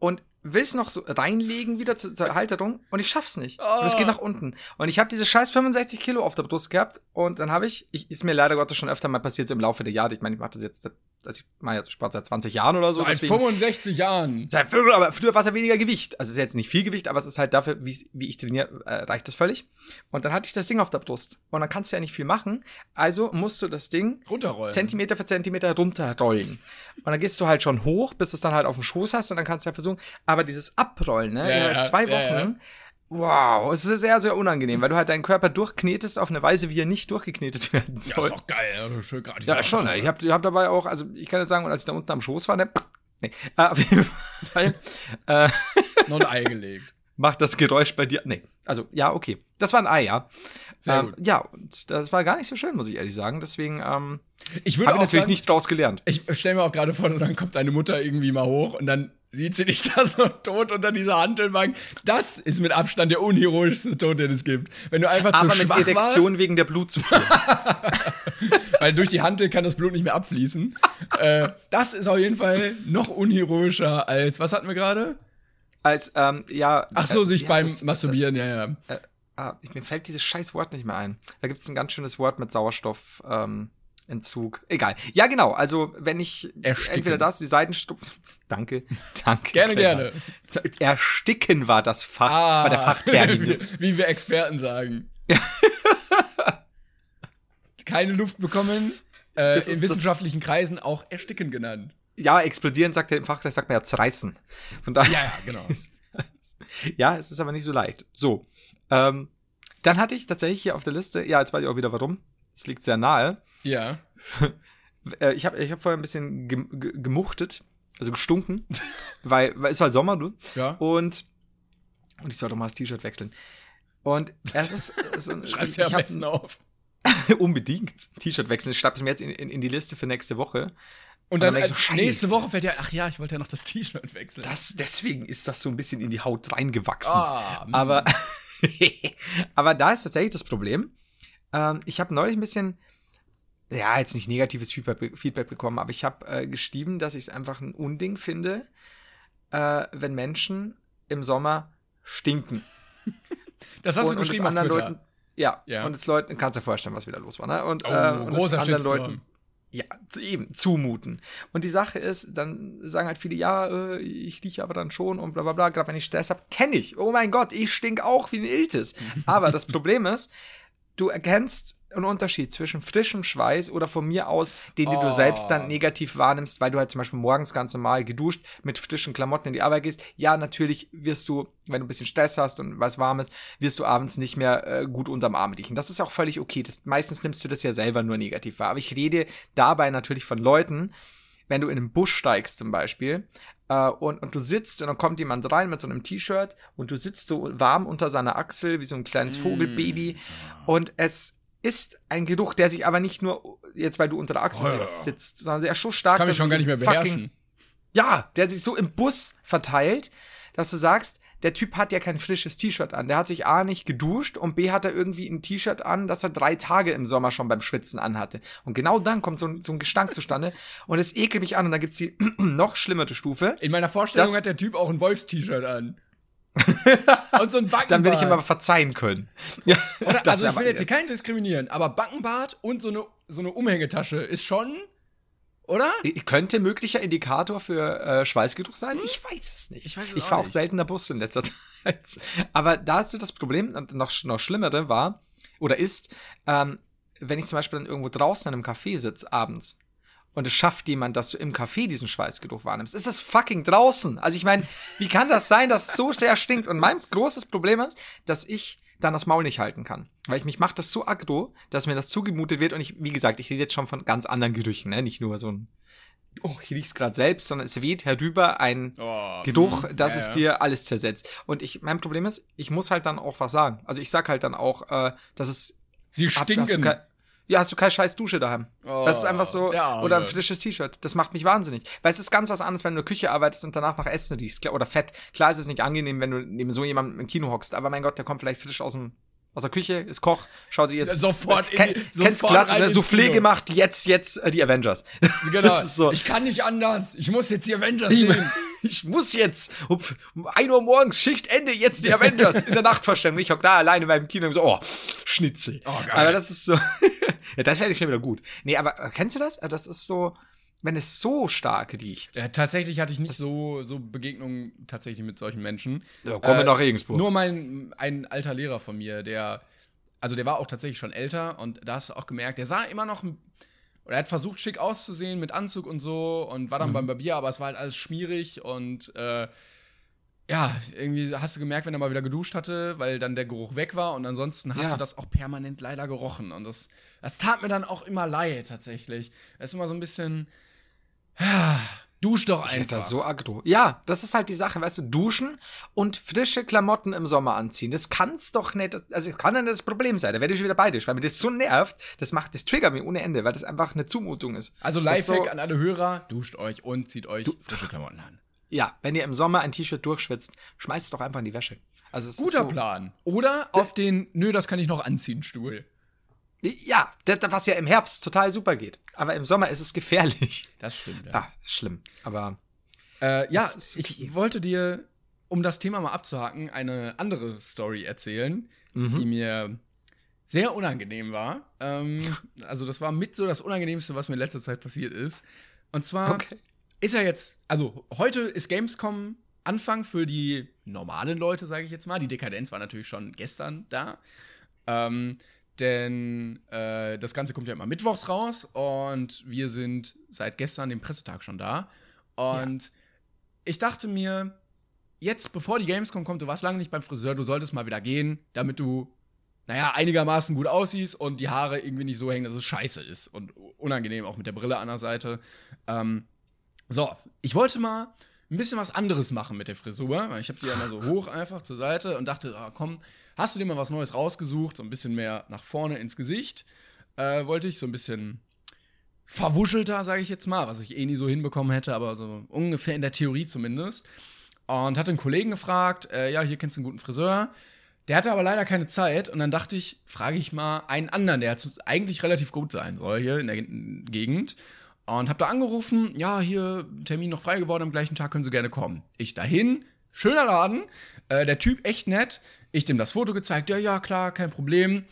und will's noch so reinlegen wieder zur, zur Halterung und ich schaff's nicht. Und es
Oh.
geht nach unten. Und ich habe diese scheiß 65 Kilo auf der Brust gehabt und dann habe ich, ich, ist mir leider Gottes schon öfter mal passiert, so im Laufe der Jahre. Ich meine, ich mache das jetzt, also ich mache jetzt Sport seit 20 Jahren oder so.
Seit
deswegen-
65 Jahren.
Seit früher, aber früher war es ja weniger Gewicht. Also es ist jetzt nicht viel Gewicht, aber es ist halt dafür, wie ich trainiere, äh, reicht das völlig. Und dann hatte ich das Ding auf der Brust. Und dann kannst du ja nicht viel machen. Also musst du das Ding
Runterrollen.
Zentimeter für Zentimeter runterrollen. Und dann gehst du halt schon hoch, bis du es dann halt auf dem Schoß hast und dann kannst du ja versuchen. Aber dieses Abrollen, ne?
Ja,
ja, zwei Wochen.
ja, ja.
Wow, es ist sehr, sehr unangenehm, weil du halt deinen Körper durchknetest auf eine Weise, wie er nicht durchgeknetet werden
Ja,
soll.
ist doch geil. Also schön gerade
Ja, schon. Ich habe ich hab dabei auch, also ich kann jetzt sagen, als ich da unten am Schoß war, ne, nee, äh, auf jeden Fall äh,
Noch ein Ei gelegt.
macht das Geräusch bei dir. Nee, also ja, okay. Das war ein Ei, ja.
Sehr
ähm,
gut.
Ja, und das war gar nicht so schön, muss ich ehrlich sagen. Deswegen ähm,
Ich
habe
würde
ich
auch
natürlich
sagen,
nicht draus gelernt.
Ich stelle mir auch gerade vor, dann kommt deine Mutter irgendwie mal hoch und dann sieht sie dich da so tot unter dieser Handelbank. Das ist mit Abstand der unheroischste Tod, den es gibt. Wenn du einfach
Aber
zu
mit
schwach
Erektion wegen der Blutzufuhr.
warst, weil durch die Hantel kann das Blut nicht mehr abfließen. äh, das ist auf jeden Fall noch unheroischer als, was hatten wir gerade?
Als, ähm, ja.
Ach so,
äh,
sich beim
das?
Masturbieren, ja, ja.
Äh, ah, ich, mir fällt dieses scheiß Wort nicht mehr ein. Da gibt es ein ganz schönes Wort mit Sauerstoff. Ähm, Entzug. Egal. Ja, genau. Also, wenn ich
Ersticken.
entweder das, die Seitenstupfen. Danke. Danke.
Gerne,
Clever.
gerne.
Ersticken war das Fach, war der Fachterminus.
wie, wie wir Experten sagen. Keine Luft bekommen, äh,
Das ist
in wissenschaftlichen Kreisen auch ersticken genannt.
Ja, explodieren sagt er im Fach, das sagt man ja zerreißen. Von daher.
Ja, ja, genau.
Ja, es ist aber nicht so leicht. So. Ähm, dann hatte ich tatsächlich hier auf der Liste, ja, jetzt weiß ich auch wieder warum. Es liegt sehr nahe.
ja.
Äh, ich habe ich hab vorher ein bisschen gem ge gemuchtet, also gestunken, weil, weil es ist halt Sommer, du.
Ja.
Und, und ich soll doch mal das T-Shirt wechseln. Und es ist, es
Schreib's ja am besten auf.
unbedingt T-Shirt wechseln. Ich schreibe es mir jetzt in, in, in die Liste für nächste Woche.
Und dann
dann ich
äh,
so,
nächste. Woche fällt ja, ach ja, ich wollte ja noch das T-Shirt wechseln.
Das, deswegen ist das so ein bisschen in die Haut reingewachsen.
Mm.
Aber, aber da ist tatsächlich das Problem. Ähm, ich habe neulich ein bisschen, ja, jetzt nicht negatives Feedback, Feedback bekommen, aber ich habe äh, geschrieben, dass ich es einfach ein Unding finde, äh, wenn Menschen im Sommer stinken.
das hast
und,
du
und es
geschrieben auf
anderen
Twitter.
Leuten. Ja,
Ja.
und es Leuten, kannst dir vorstellen, was wieder los war, ne? Und,
oh,
äh, und
großer
anderen
Shitstorm.
Leuten ja, eben, zumuten. Und die Sache ist, dann sagen halt viele, ja, äh, ich rieche aber dann schon und bla bla bla, gerade wenn ich Stress habe, kenne ich. Oh mein Gott, ich stink auch wie ein Iltis. Aber das Problem ist, du erkennst einen Unterschied zwischen frischem Schweiß oder von mir aus, den den
Oh.
du selbst dann negativ wahrnimmst, weil du halt zum Beispiel morgens ganz normal geduscht mit frischen Klamotten in die Arbeit gehst. Ja, natürlich wirst du, wenn du ein bisschen Stress hast und was Warmes, wirst du abends nicht mehr äh, gut unterm Arm liegen. Das ist auch völlig okay. Das, meistens nimmst du das ja selber nur negativ wahr. Aber ich rede dabei natürlich von Leuten, wenn du in den Bus steigst zum Beispiel äh, und, und du sitzt und dann kommt jemand rein mit so einem T-Shirt und du sitzt so warm unter seiner Achsel wie so ein kleines
Mm.
Vogelbaby und es ist ein Geruch, der sich aber nicht nur jetzt, weil du unter der Achsel
Oh ja.
sitzt, sitzt, sondern der ist so stark.
Kann mich
dass
schon gar nicht mehr
fucking-
beherrschen.
Ja, der sich so im Bus verteilt, dass du sagst, der Typ hat ja kein frisches T-Shirt an. Der hat sich A nicht geduscht und B hat er irgendwie ein T-Shirt an, das er drei Tage im Sommer schon beim Schwitzen anhatte. Und genau dann kommt so ein, so ein Gestank zustande und es ekelt mich an und dann gibt's die noch schlimmere Stufe.
In meiner Vorstellung
Das-
hat der Typ auch ein Wolfs-T-Shirt an. Und so ein Backenbart.
Dann werde ich ihm aber verzeihen können. Ja,
Oder, also ich will jetzt hier keinen diskriminieren, aber Backenbart und so eine, so eine Umhängetasche ist schon, oder?
Könnte möglicher Indikator für äh, Schweißgeruch sein? Ich weiß es nicht.
Ich weiß es
ich
auch
fahre auch seltener Bus in letzter Zeit. Aber da ist so das Problem, und noch, noch schlimmere war, oder ist, ähm, wenn ich zum Beispiel dann irgendwo draußen in einem Café sitze abends und es schafft jemand, dass du im Café diesen Schweißgeruch wahrnimmst, ist das fucking draußen. Also ich meine, wie kann das sein, dass es so sehr stinkt? Und mein großes Problem ist, dass ich dann das Maul nicht halten kann. Weil ich mich macht das so aggro, dass mir das zugemutet wird und ich, wie gesagt, ich rede jetzt schon von ganz anderen Gerüchen, ne? Nicht nur so ein, oh, ich riech's gerade selbst, sondern es weht herüber ein
Oh,
Geruch,
mm,
dass
ja,
es dir alles zersetzt. Und ich, mein Problem ist, ich muss halt dann auch was sagen. Also ich sag halt dann auch, äh, dass es
Sie stinken.
ke- Ja, hast du keine scheiß Dusche daheim.
Oh,
das ist einfach so.
ja,
oder ein frisches T-Shirt. Das macht mich wahnsinnig. Weil es ist ganz was anderes, wenn du in der Küche arbeitest und danach nach Essen riechst. Klar- Oder Fett. Klar ist es nicht angenehm, wenn du neben so jemandem im Kino hockst. Aber mein Gott, der kommt vielleicht frisch aus dem. Aus der Küche, ist Koch, schaut sich jetzt.
Sofort in die-
kennst
sofort
klasse,
rein
ne? Soufflé gemacht, jetzt, jetzt äh, die Avengers.
Genau.
So.
Ich kann nicht anders. Ich muss jetzt die Avengers sehen.
Ich muss jetzt um, um 1 Uhr morgens Schichtende jetzt die Avengers in der Nachtvorstellung. Ich hock da alleine beim Kino und so, oh, Schnitzel.
Oh, geil.
Aber das ist so, ja, das werde ich schon wieder gut. Nee, aber äh, kennst du das? Äh, Das ist so, wenn es so stark riecht.
Ja, tatsächlich hatte ich nicht so, so Begegnungen tatsächlich mit solchen Menschen.
Ja, kommen wir
Äh,
nach Regensburg.
Nur mein, ein alter Lehrer von mir, der, also der war auch tatsächlich schon älter und da hast du auch gemerkt, der sah immer noch, ein- oder er hat versucht, schick auszusehen mit Anzug und so und war dann
Mhm.
beim Barbier, aber es war halt alles schmierig und äh, ja, irgendwie hast du gemerkt, wenn er mal wieder geduscht hatte, weil dann der Geruch weg war und ansonsten hast
Ja.
du das auch permanent leider gerochen und das, das tat mir dann auch immer leid tatsächlich. Es ist immer so ein bisschen, ja, dusch doch
Ich
einfach.
das so aggro. Ja, das ist halt die Sache, weißt du, duschen und frische Klamotten im Sommer anziehen. Das kann's doch nicht, also es kann nicht das Problem sein. Da werde ich schon wieder bei dir, weil mir das so nervt, das macht, das triggert mich ohne Ende, weil das einfach eine Zumutung ist.
Also Lifehack
so-
an alle Hörer, duscht euch und zieht euch frische Klamotten an.
Ja, wenn ihr im Sommer ein T-Shirt durchschwitzt, schmeißt es doch einfach in die Wäsche. Also
Guter
so,
Plan. Oder auf den, nö, das kann ich noch anziehen, Stuhl.
Ja, das, was ja im Herbst total super geht. Aber im Sommer ist es gefährlich.
Das stimmt, ja.
Ja, schlimm. Aber
Äh, ja,
okay.
ich wollte dir, um das Thema mal abzuhaken, eine andere Story erzählen,
Mhm.
die mir sehr unangenehm war. Ähm, also, das war mit so das Unangenehmste, was mir in letzter Zeit passiert ist. Und zwar
okay.
ist ja jetzt, also heute ist Gamescom Anfang für die normalen Leute, sage ich jetzt mal. Die Dekadenz war natürlich schon gestern da. Ähm, denn äh, das Ganze kommt ja immer mittwochs raus und wir sind seit gestern, dem Pressetag, schon da. Und ich dachte mir, jetzt, bevor die Gamescom kommt, du warst lange nicht beim Friseur, du solltest mal wieder gehen, damit du, naja, einigermaßen gut aussiehst und die Haare irgendwie nicht so hängen, dass es scheiße ist und unangenehm, auch mit der Brille an der Seite. Ähm, so, ich wollte mal ein bisschen was anderes machen mit der Frisur, ich habe die ja immer so hoch einfach zur Seite und dachte, ah, komm, hast du dir mal was Neues rausgesucht, so ein bisschen mehr nach vorne ins Gesicht. Äh, wollte ich so ein bisschen verwuschelter, sage ich jetzt mal, was ich eh nie so hinbekommen hätte, aber so ungefähr in der Theorie zumindest. Und hatte einen Kollegen gefragt, äh, ja, hier kennst du einen guten Friseur. Der hatte aber leider keine Zeit und dann dachte ich, frage ich mal einen anderen, der eigentlich relativ gut sein soll hier in der Gegend. Und hab da angerufen, ja, hier Termin noch frei geworden, am gleichen Tag können Sie gerne kommen. Ich dahin, schöner Laden, äh, der Typ echt nett. Ich dem das Foto gezeigt, ja, ja, klar, kein Problem.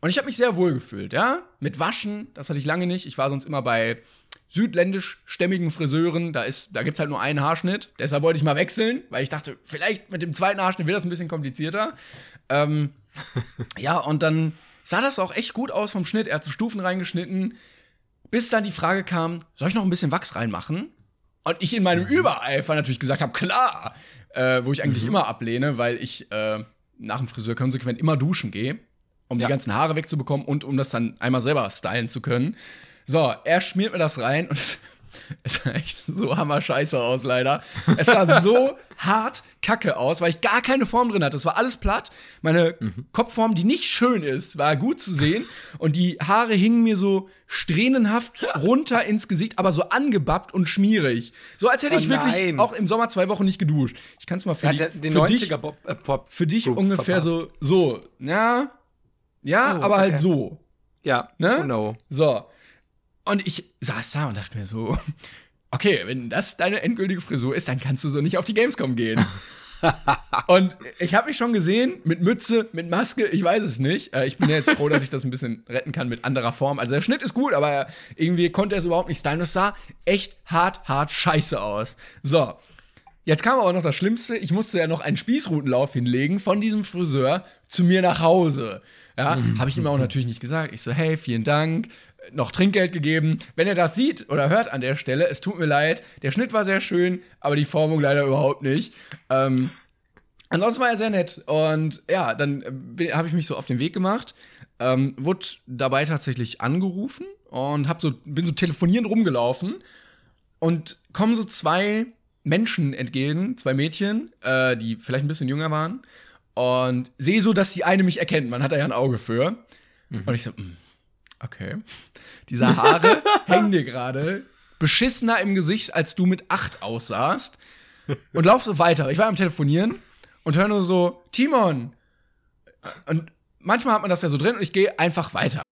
Und ich habe mich sehr wohl gefühlt, ja. Mit Waschen, das hatte ich lange nicht. Ich war sonst immer bei südländisch-stämmigen Friseuren. Da, ist, da gibt's halt nur einen Haarschnitt. Deshalb wollte ich mal wechseln, weil ich dachte, vielleicht mit dem zweiten Haarschnitt wird das ein bisschen komplizierter. Ähm, ja, und dann sah das auch echt gut aus vom Schnitt. Er hat so Stufen reingeschnitten, bis dann die Frage kam, soll ich noch ein bisschen Wachs reinmachen? Und ich in meinem Übereifer natürlich gesagt habe, klar, äh, wo ich eigentlich immer ablehne, weil ich äh, nach dem Friseur konsequent immer duschen gehe, um
Ja.
die ganzen Haare wegzubekommen und um das dann einmal selber stylen zu können. So, er schmiert mir das rein und es, es sah echt so hammer scheiße aus, leider. Es sah so hart kacke aus, weil ich gar keine Form drin hatte. Es war alles platt. Meine Kopfform, die nicht schön ist, war gut zu sehen. Und die Haare hingen mir so strähnenhaft runter ins Gesicht, aber so angebappt und schmierig. So als hätte
Oh
ich wirklich
nein.
auch im Sommer zwei Wochen nicht geduscht. Ich kann es mal für,
Er
die, für dich
90er Pop, äh, Pop
für dich
Group
ungefähr
verpasst.
so, so, ja, ja,
Oh,
aber halt
okay.
so,
Ja,
Ne?
oh no.
so. Und ich saß da und dachte mir so, okay, wenn das deine endgültige Frisur ist, dann kannst du so nicht auf die Gamescom gehen. und ich habe mich schon gesehen, mit Mütze, mit Maske, ich weiß es nicht. Äh, ich bin ja jetzt froh, dass ich das ein bisschen retten kann mit anderer Form. Also der Schnitt ist gut, aber irgendwie konnte er es überhaupt nicht stylen. Das sah echt hart, hart scheiße aus. So, Jetzt kam aber noch das Schlimmste, ich musste ja noch einen Spießrutenlauf hinlegen von diesem Friseur zu mir nach Hause. Ja, habe ich ihm auch natürlich nicht gesagt. Ich so, hey, vielen Dank, noch Trinkgeld gegeben. Wenn er das sieht oder hört an der Stelle, es tut mir leid, der Schnitt war sehr schön, aber die Formung leider überhaupt nicht. Ähm, Ansonsten war er sehr nett. Und ja, dann äh, habe ich mich so auf den Weg gemacht, ähm, wurde dabei tatsächlich angerufen und hab so, bin so telefonierend rumgelaufen und kommen so zwei Menschen entgegen, zwei Mädchen, äh, die vielleicht ein bisschen jünger waren. Und sehe so, dass die eine mich erkennt. Man hat da ja ein Auge für. Und ich so, mm, Okay. Diese Haare hängen dir gerade beschissener im Gesicht, als du mit acht aussahst. Und lauf so weiter. Ich war am Telefonieren und höre nur so, Timon. Und manchmal hat man das ja so drin und ich gehe einfach weiter.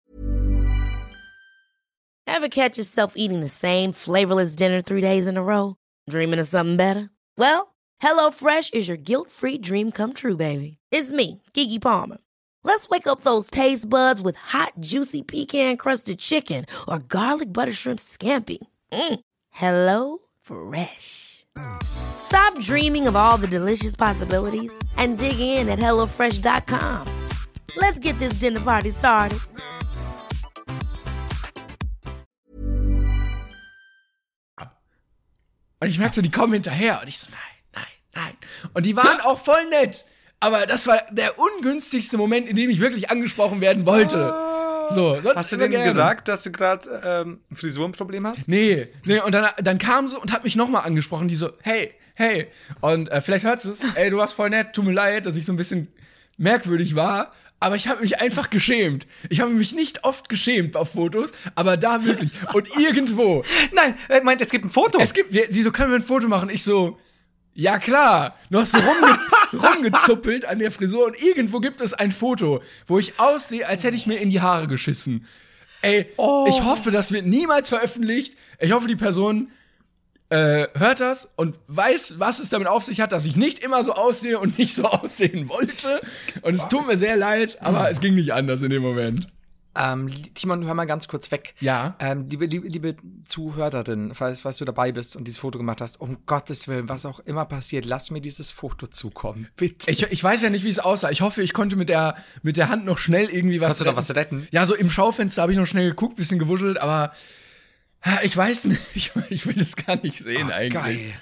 Ever catch yourself eating the same flavorless dinner three days in a row? Dreaming of something better? Well, HelloFresh is your guilt-free dream come true, baby. It's me, Kiki Palmer. Let's wake up those taste buds with hot, juicy pecan-crusted chicken or garlic butter shrimp scampi. Mm. Hello Fresh. Stop dreaming of all the delicious possibilities and dig in at HelloFresh.com. Let's get this dinner party started.
Und ich merke so, die kommen hinterher. Und ich so, nein, nein, nein. Und die waren auch voll nett. Aber das war der ungünstigste Moment, in dem ich wirklich angesprochen werden wollte. So, sonst
Hast du denen
gerne.
gesagt, dass du gerade ähm, ein Frisurenproblem hast?
Nee, nee, und dann, dann kam sie und hat mich nochmal angesprochen, die so, hey, hey. Und äh, vielleicht hörst du es, ey, du warst voll nett, tut mir leid, dass ich so ein bisschen merkwürdig war. Aber ich habe mich einfach geschämt. Ich habe mich nicht oft geschämt auf Fotos, aber da wirklich. Und irgendwo.
Nein, er meint, es gibt ein Foto.
Es gibt, sie so, können wir ein Foto machen? Ich so, ja klar. Noch so rumge rumgezuppelt an der Frisur und irgendwo gibt es ein Foto, wo ich aussehe, als hätte ich mir in die Haare geschissen. Ey,
Oh.
ich hoffe, das wird niemals veröffentlicht. Ich hoffe, die Person äh, hört das und weiß, was es damit auf sich hat, dass ich nicht immer so aussehe und nicht so aussehen wollte. Und es tut mir sehr leid, aber es ging nicht anders in dem Moment.
Ähm, Timon, hör mal ganz kurz weg.
Ja.
Ähm, liebe, liebe, liebe Zuhörerin, falls, falls du dabei bist und dieses Foto gemacht hast, um Gottes Willen, was auch immer passiert, lass mir dieses Foto zukommen. Bitte.
Ich, ich weiß ja nicht, wie es aussah. Ich hoffe, ich konnte mit der, mit der Hand noch schnell irgendwie was
Kannst du da was retten?
Ja, so im Schaufenster habe ich noch schnell geguckt, bisschen gewuschelt, aber ha, ich weiß nicht. Ich, ich will das gar nicht sehen eigentlich.
Ah, Geil.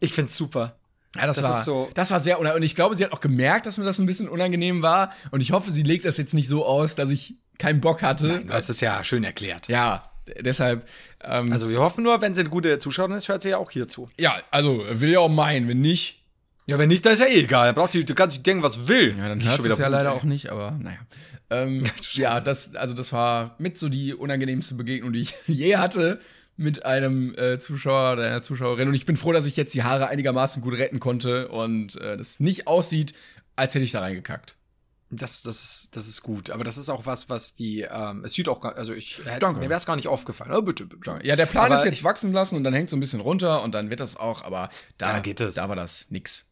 Ich find's super.
Ja, das,
Das
war,
so-
das war sehr unangenehm. Und ich glaube, sie hat auch gemerkt, dass mir das ein bisschen unangenehm war. Und ich hoffe, sie legt das jetzt nicht so aus, dass ich keinen Bock hatte.
Du hast es ja schön erklärt.
Ja, deshalb, ähm,
Also wir hoffen nur, wenn sie eine gute Zuschauerin ist, hört sie ja auch hier zu.
ja, also will ja auch meinen, wenn nicht,
Ja, wenn nicht, dann ist ja eh egal. Dann braucht die, du kannst dich denken, was will.
Ja, dann
Nicht
hört
schon
es ja leider auch nicht, aber naja. Ähm, ja, das, also das war mit so die unangenehmste Begegnung, die ich je hatte mit einem äh, Zuschauer oder einer Zuschauerin. Und ich bin froh, dass ich jetzt die Haare einigermaßen gut retten konnte und äh, das nicht aussieht, als hätte ich da reingekackt.
Das, das, ist, das ist gut. Aber das ist auch was, was die, ähm, es sieht auch, gar- also ich hätte,
Danke.
mir wäre es gar nicht aufgefallen. Oh, bitte, bitte.
Ja, der Plan
Aber
ist jetzt wachsen lassen und dann hängt so ein bisschen runter und dann wird das auch, aber da,
Da geht es.
da war das nix.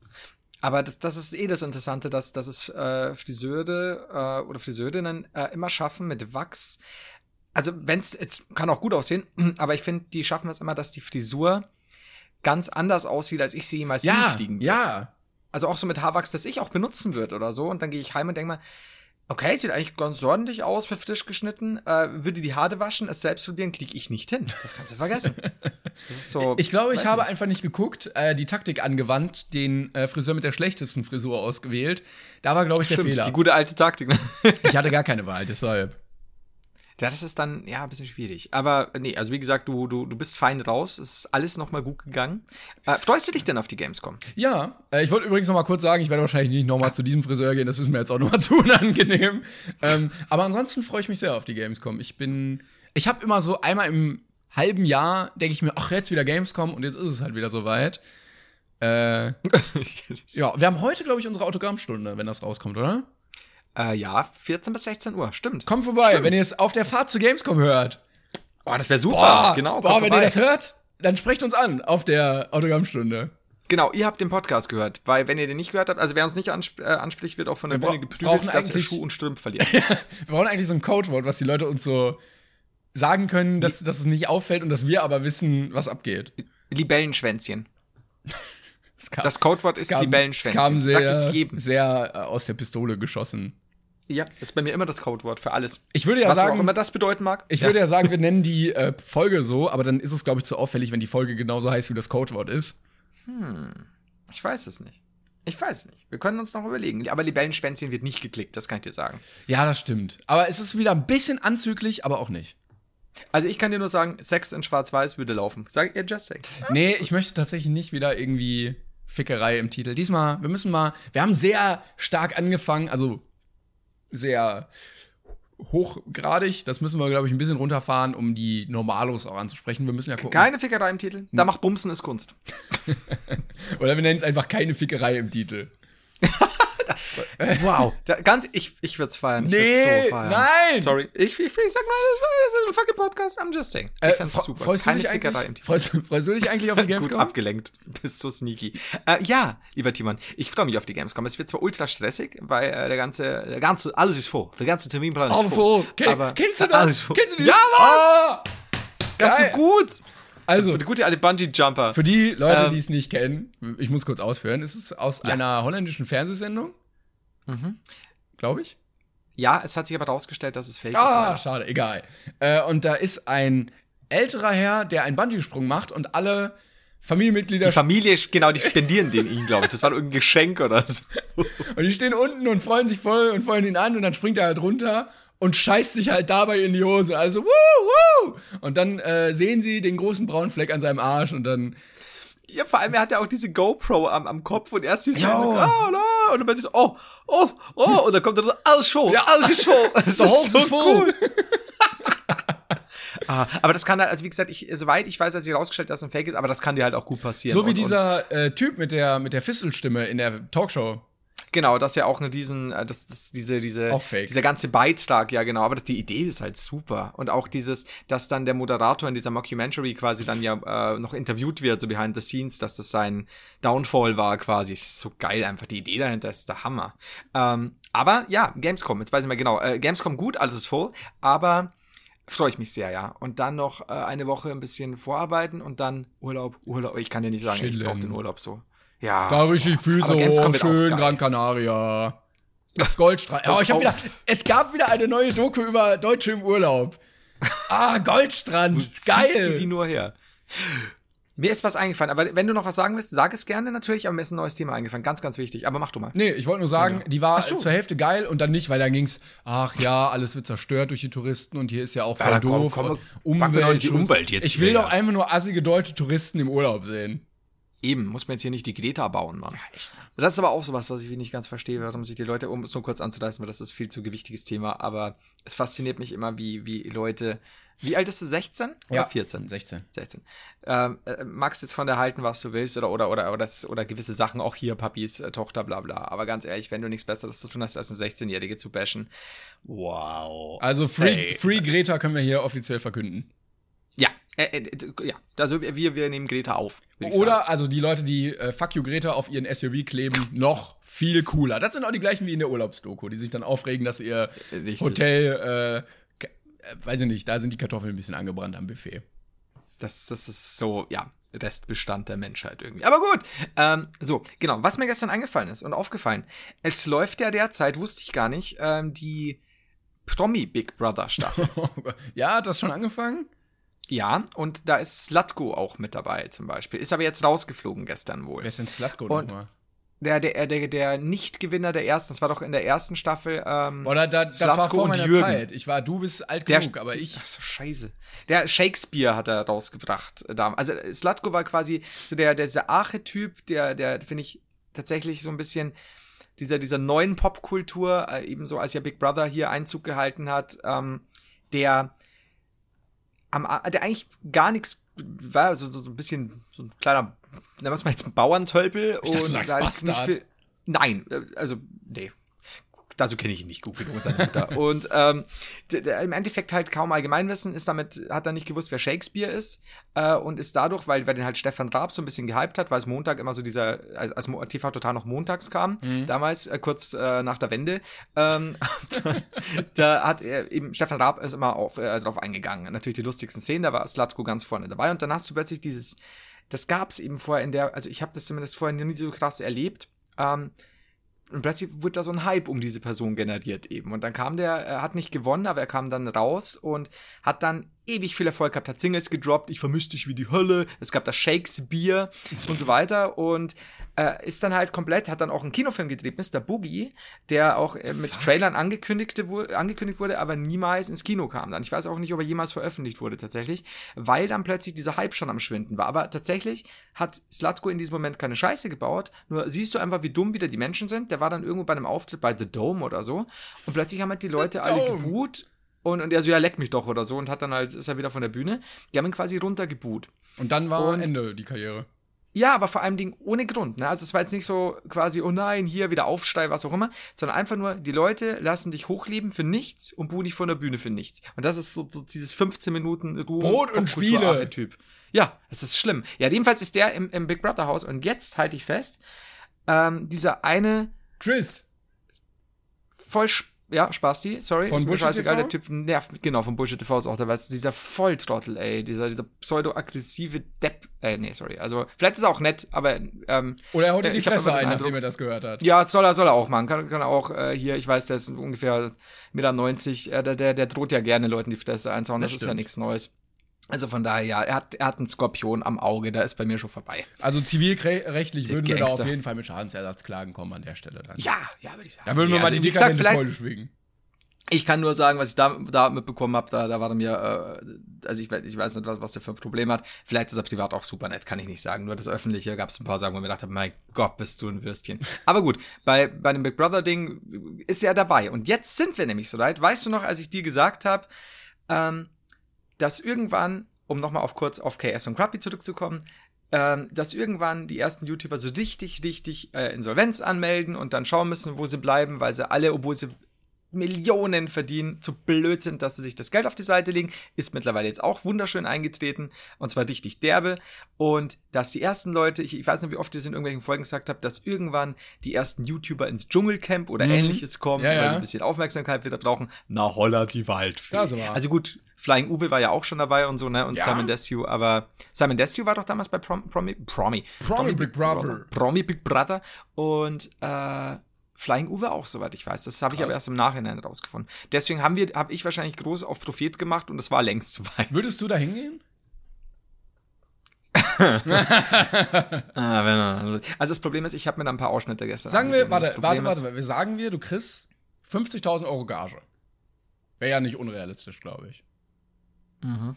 Aber das, das ist eh das Interessante, dass, dass es äh, Friseure äh, oder Friseurinnen äh, immer schaffen mit Wachs. Also wenn es jetzt kann auch gut aussehen, aber ich finde, die schaffen es immer, dass die Frisur ganz anders aussieht, als ich sie jemals
Ja, ja.
Also auch so mit Haarwachs, das ich auch benutzen würde oder so. Und dann gehe ich heim und denke mal, okay, sieht eigentlich ganz ordentlich aus für frisch geschnitten. Äh, würde die Haare waschen, es selbst probieren, kriege ich nicht hin. Das kannst du vergessen. So.
Ich glaube, ich habe
nicht.
einfach nicht geguckt, äh, die Taktik angewandt, den äh, Friseur mit der schlechtesten Frisur ausgewählt. Da war, glaube ich, der
Stimmt,
Fehler.
die gute alte Taktik. Ne?
Ich hatte gar keine Wahl, deshalb.
Ja, das ist dann, ja, ein bisschen schwierig. Aber nee, also wie gesagt, du, du, du bist fein raus. Es ist alles nochmal gut gegangen. Äh, freust du dich denn auf die Gamescom?
Ja, äh, ich wollte übrigens noch mal kurz sagen, ich werde wahrscheinlich nicht noch mal zu diesem Friseur gehen, das ist mir jetzt auch noch mal zu unangenehm. Ähm, aber ansonsten freue ich mich sehr auf die Gamescom. Ich bin, ich habe immer so einmal im halben Jahr, denke ich mir, ach, jetzt wieder Gamescom und jetzt ist es halt wieder soweit. Äh, ja, wir haben heute, glaube ich, unsere Autogrammstunde, wenn das rauskommt, oder?
Äh, ja, 14 bis 16 Uhr, stimmt.
Kommt vorbei,
Stimmt.
wenn ihr es auf der Fahrt zu Gamescom hört.
Oh, das wäre super.
Boah,
genau,
boah wenn
vorbei.
ihr das hört, dann sprecht uns an auf der Autogrammstunde.
Genau, ihr habt den Podcast gehört, weil wenn ihr den nicht gehört habt, also wer uns nicht ansp äh, anspricht, wird auch von der
Wir
Bühne geprügelt, dass er Schuh und Strümpf verliert.
Wir brauchen eigentlich so ein Codewort, was die Leute uns so sagen können, dass, dass es nicht auffällt und dass wir aber wissen, was abgeht.
Libellenschwänzchen.
Es kam,
Das Codewort ist
kam,
Libellenschwänzchen.
es kam
Sagt
sehr,
es jedem.
sehr äh, aus der Pistole geschossen.
Ja, ist bei mir immer das Codewort für alles.
Ich würde ja
Was auch
sagen,
immer das bedeuten mag.
ich
ja.
würde ja sagen, wir nennen die äh, Folge so, aber dann ist es, glaube ich, zu auffällig, wenn die Folge genauso heißt, wie das Codewort ist.
Ich weiß es nicht. Ich weiß es nicht. Wir können uns noch überlegen. Aber Libellenschwänzchen wird nicht geklickt, das kann ich dir sagen.
Ja, das stimmt. Aber es ist wieder ein bisschen anzüglich, aber auch nicht.
Also ich kann dir nur sagen, Sex in Schwarz-Weiß würde laufen. Sag ihr just say.
Nee, ich möchte tatsächlich nicht wieder irgendwie Fickerei im Titel. Diesmal, wir müssen mal, wir haben sehr stark angefangen, also sehr hochgradig. Das müssen wir, glaube ich, ein bisschen runterfahren, um die Normalos auch anzusprechen. Wir müssen ja gucken.
Keine Fickerei im Titel. Da macht Bumsen ist Kunst.
Oder wir nennen es einfach keine Fickerei im Titel.
Wow. Da, ganz, ich, ich würde es feiern.
Nee,
so feiern.
nein!
Sorry. Ich, ich, ich sag mal, das ist ein fucking Podcast. I'm just saying. Ich
Äh,
fand's super.
freust, du dich eigentlich, freust, freust du dich eigentlich auf die
Gut
Gamescom?
abgelenkt. Bist so sneaky. Äh, ja, lieber Timon, ich freue mich auf die Gamescom. Es wird zwar ultra stressig, weil äh, der ganze, der ganze, alles ist voll. Der ganze Terminplan ist
Oh,
voll. Aber-
kennst du das? Kennst du die?
Ja,
Ah!
Das ist so gut.
Also,
Der gute alte Bungee-Jumper.
für die Leute,
Ähm,
die es nicht kennen, ich muss kurz ausführen, es ist aus einer holländischen Fernsehsendung,
Mhm.
glaube ich.
Ja, es hat sich aber rausgestellt, dass es fake
Ah,
ist.
schade, egal. Äh, und da ist ein älterer Herr, der einen Bungee-Sprung macht und alle Familienmitglieder
Die Familie, genau, die spendieren den ihn, glaube ich. Das war irgendein Geschenk oder so.
und die stehen unten und freuen sich voll und feuern ihn an und dann springt er halt runter und scheißt sich halt dabei in die Hose. Also, wuh, wuh! Und dann äh, sehen sie den großen braunen Fleck an seinem Arsch und dann
Ja, vor allem, er hat ja auch diese GoPro am, am Kopf und erst siehst du ihn so, ah, la, und dann plötzlich so, oh, oh, oh, und dann kommt er so, alles voll,
Ja.
alles ist voll. Das
The Hose is full.
Ah, aber das kann halt, also wie gesagt, ich, soweit ich weiß, dass sich rausgestellt, dass es ein Fake ist, aber das kann dir halt auch gut passieren.
So wie
und,
dieser äh, Typ mit der, mit der Fisselstimme in der Talkshow.
Genau, das ja auch nur diesen, äh, das, das, diese, diese, dieser ganze Beitrag, ja genau, aber die Idee ist halt super. Und auch dieses, dass dann der Moderator in dieser Mockumentary quasi dann ja äh, noch interviewt wird, so behind the scenes, dass das sein Downfall war quasi. Ist so geil einfach, die Idee dahinter ist der Hammer. Ähm, aber ja, Gamescom, jetzt weiß ich mal genau, äh, Gamescom gut, alles ist voll, aber freue ich mich sehr, ja. Und dann noch äh, eine Woche ein bisschen vorarbeiten und dann Urlaub, Urlaub. Ich kann dir nicht sagen, ich brauche
Chillen.
den Urlaub so. Ja.
Da richtig Füße hoch, schön
geil.
Gran Canaria. Goldstrand. Oh, ich hab wieder, es gab wieder eine neue Doku über Deutsche im Urlaub. Ah, Goldstrand.
Ziehst du die
Geil.
nur her? Mir ist was eingefallen, aber wenn du noch was sagen willst, sag es gerne natürlich, aber mir ist ein neues Thema eingefallen. Ganz, ganz wichtig. Aber mach du mal.
Nee, ich wollte nur sagen, die war
so.
zur Hälfte geil und dann nicht, weil dann ging's, ach ja, alles wird zerstört durch die Touristen und hier ist ja auch voll
Ja, komm,
doof.
komm, doch
Umwelt,
die Umwelt jetzt
Ich will doch einfach nur assige deutsche Touristen im Urlaub sehen.
Eben, muss man jetzt hier nicht die Greta bauen, Mann. Das ist aber auch sowas, was ich nicht ganz verstehe, warum sich die Leute, um es nur kurz anzureißen, weil das ist viel zu gewichtiges Thema, aber es fasziniert mich immer, wie, wie Leute, wie alt ist du, 16 oder 14?
16.
16. Ähm, äh, magst jetzt von der halten, was du willst, oder, oder, oder, oder, oder gewisse Sachen, auch hier, Papis, äh, Tochter, bla bla. Aber ganz ehrlich, wenn du nichts Besseres zu tun hast, als eine 16-Jährige zu bashen, wow.
Also Free,
Ey.
Free Greta können wir hier offiziell verkünden.
Ja, äh, äh, ja, also wir, wir nehmen Greta auf.
Oder also die Leute, die äh, Fuck you Greta auf ihren SUV kleben, noch viel cooler. Das sind auch die gleichen wie in der Urlaubsdoku, die sich dann aufregen, dass ihr
Richtig.
Hotel, äh, äh, weiß ich nicht, da sind die Kartoffeln ein bisschen angebrannt am Buffet.
Das, das ist so, ja, Restbestand der Menschheit irgendwie. Aber gut. Ähm, so, genau. Was mir gestern eingefallen ist und aufgefallen. Es läuft ja derzeit, wusste ich gar nicht, ähm, die Promi Big Brother Staffel.
ja, hat das schon angefangen?
Ja, und da ist Slatko auch mit dabei zum Beispiel. Ist aber jetzt rausgeflogen gestern wohl.
Wer ist denn Slutko
Und-
nochmal?
Der, der, der, der Nicht-Gewinner der ersten, das war doch in der ersten Staffel. Ähm,
Boah, da, da, das war
Slatko
vor
und
meiner
Jürgen.
Zeit. Ich war, du bist alt
Der-
genug, aber ich.
Ach so, scheiße. Der Shakespeare hat er rausgebracht. äh, Also äh, Slatko war quasi so der, der dieser Archetyp, der, der, finde ich, tatsächlich so ein bisschen dieser, dieser neuen Popkultur, äh, ebenso als ja Big Brother hier Einzug gehalten hat, ähm, der am, der eigentlich gar nichts war, so, so, so ein bisschen so ein kleiner, nennen wir es mal jetzt ein Bauerntölpel.
Ich dachte, du
und
sagst
da nicht
Bastard.
viel- Nein, äh, also, nee. Dazu kenne ich ihn nicht gut genug und seine Mutter. und ähm, im Endeffekt halt kaum Allgemeinwissen, ist damit, hat er nicht gewusst, wer Shakespeare ist. Äh, und ist dadurch, weil, weil den halt Stefan Raab so ein bisschen gehypt hat, weil es Montag immer so dieser, als, als TV total noch montags kam,
Mhm.
damals, äh, kurz äh, nach der Wende, ähm, da, da hat er eben, Stefan Raab ist immer auf, äh, drauf eingegangen. Natürlich die lustigsten Szenen, da war Slatko ganz vorne dabei. Und dann hast du plötzlich dieses, das gab es eben vorher in der, also ich habe das zumindest vorher nie so krass erlebt. Ähm, und plötzlich wurde da so ein Hype um diese Person generiert eben. Und dann kam der, er hat nicht gewonnen, aber er kam dann raus und hat dann ewig viel Erfolg gehabt, hat Singles gedroppt, ich vermisse dich wie die Hölle, es gab das Shakespeare und so weiter. Und äh, ist dann halt komplett, hat dann auch einen Kinofilm gedreht, Mr. Boogie, der auch äh, mit
Fuck.
Trailern angekündigt, angekündigt wurde, aber niemals ins Kino kam dann. Ich weiß auch nicht, ob er jemals veröffentlicht wurde tatsächlich, weil dann plötzlich dieser Hype schon am Schwinden war. Aber tatsächlich hat Slutko in diesem Moment keine Scheiße gebaut, nur siehst du einfach, wie dumm wieder die Menschen sind. Der war dann irgendwo bei einem Auftritt bei The Dome oder so und plötzlich haben halt die Leute alle geboot und, und er so, ja, leck mich doch oder so und hat dann halt, ist er wieder von der Bühne. Die haben ihn quasi runtergeboot.
Und dann war
Und-
Ende die Karriere.
Ja, aber vor allem Dingen ohne Grund. Ne? Also es war jetzt nicht so quasi, oh nein, hier wieder Aufstei, was auch immer, sondern einfach nur, die Leute lassen dich hochleben für nichts und buhen dich von der Bühne für nichts. Und das ist so, so dieses 15 Minuten Ruhe.
Brot und Spiele.
Popkultur-Archetyp. Ja, es ist schlimm. Ja, jedenfalls ist der im, im Big Brother Haus und jetzt halte ich fest, ähm, dieser eine
Chris.
voll Sp- ja, Spasti, sorry.
Von
ist mir
Bullshit
scheißegal, der Typ nervt, mich. genau, von Bullshit TV ist auch dabei. Ist dieser Volltrottel, ey, dieser, dieser pseudo-aggressive Depp, äh, nee, sorry, also, vielleicht ist er auch nett, aber, ähm,
Oder er dir
Äh,
die
ich hab
Fresse ein,
Eindruck-
nachdem er das gehört hat.
ja, soll er, soll er auch machen, kann, kann er auch, äh, hier, ich weiß, der ist ungefähr 1,90 Meter, äh, der, der, der droht ja gerne Leuten die Fresse einzuhauen, das,
Das
ist ja nichts Neues. Also von daher, ja, er hat, er hat einen Skorpion am Auge, da ist bei mir schon vorbei.
Also zivilrechtlich würden wir da auf jeden Fall mit Schadensersatzklagen kommen an der Stelle dann.
Ja, ja, würde ich sagen.
Da würden wir
Ja,
mal
also,
die dekadente Keule schwingen.
Ich kann nur sagen, was ich da, da mitbekommen habe, da, da war er mir, äh, also ich, ich weiß nicht, was, was der für ein Problem hat. Vielleicht ist er privat auch super nett, kann ich nicht sagen. Nur das Öffentliche gab es ein paar Sachen, wo ich mir gedacht habe, mein Gott, bist du ein Würstchen. Aber gut, bei, bei dem Big Brother-Ding ist er dabei. Und jetzt sind wir nämlich so weit. Weißt du noch, als ich dir gesagt habe, ähm, dass irgendwann, um nochmal auf kurz auf KS und Crappy zurückzukommen, ähm, dass irgendwann die ersten YouTuber so richtig, richtig äh, Insolvenz anmelden und dann schauen müssen, wo sie bleiben, weil sie alle, obwohl sie Millionen verdienen, zu blöd sind, dass sie sich das Geld auf die Seite legen, ist mittlerweile jetzt auch wunderschön eingetreten und zwar richtig derbe und dass die ersten Leute, ich, ich weiß nicht, wie oft ich es in irgendwelchen Folgen gesagt habe, dass irgendwann die ersten YouTuber ins Dschungelcamp oder
Mhm.
ähnliches kommen,
Ja,
weil
ja.
sie ein bisschen Aufmerksamkeit wieder brauchen. Na holla die Waldfee. Also gut, Flying Uwe war ja auch schon dabei und so, ne? Und
Ja.
Simon Desue, aber Simon Desue war doch damals bei Prom Promi, Promi,
Promi Big Brother.
Promi Big Brother und äh, Flying Uwe auch, soweit ich weiß. Das habe ich aber erst im Nachhinein rausgefunden. Deswegen haben wir, habe ich wahrscheinlich groß auf Prophet gemacht und es war längst zu weit.
Würdest du da hingehen?
Ah, also das Problem ist, ich habe mir da ein paar Ausschnitte gestern
Sagen wir, warte,
Das
warte, warte, warte, wir sagen wir, du kriegst 50.000 Euro Gage. Wäre ja nicht unrealistisch, glaube ich.
Mhm.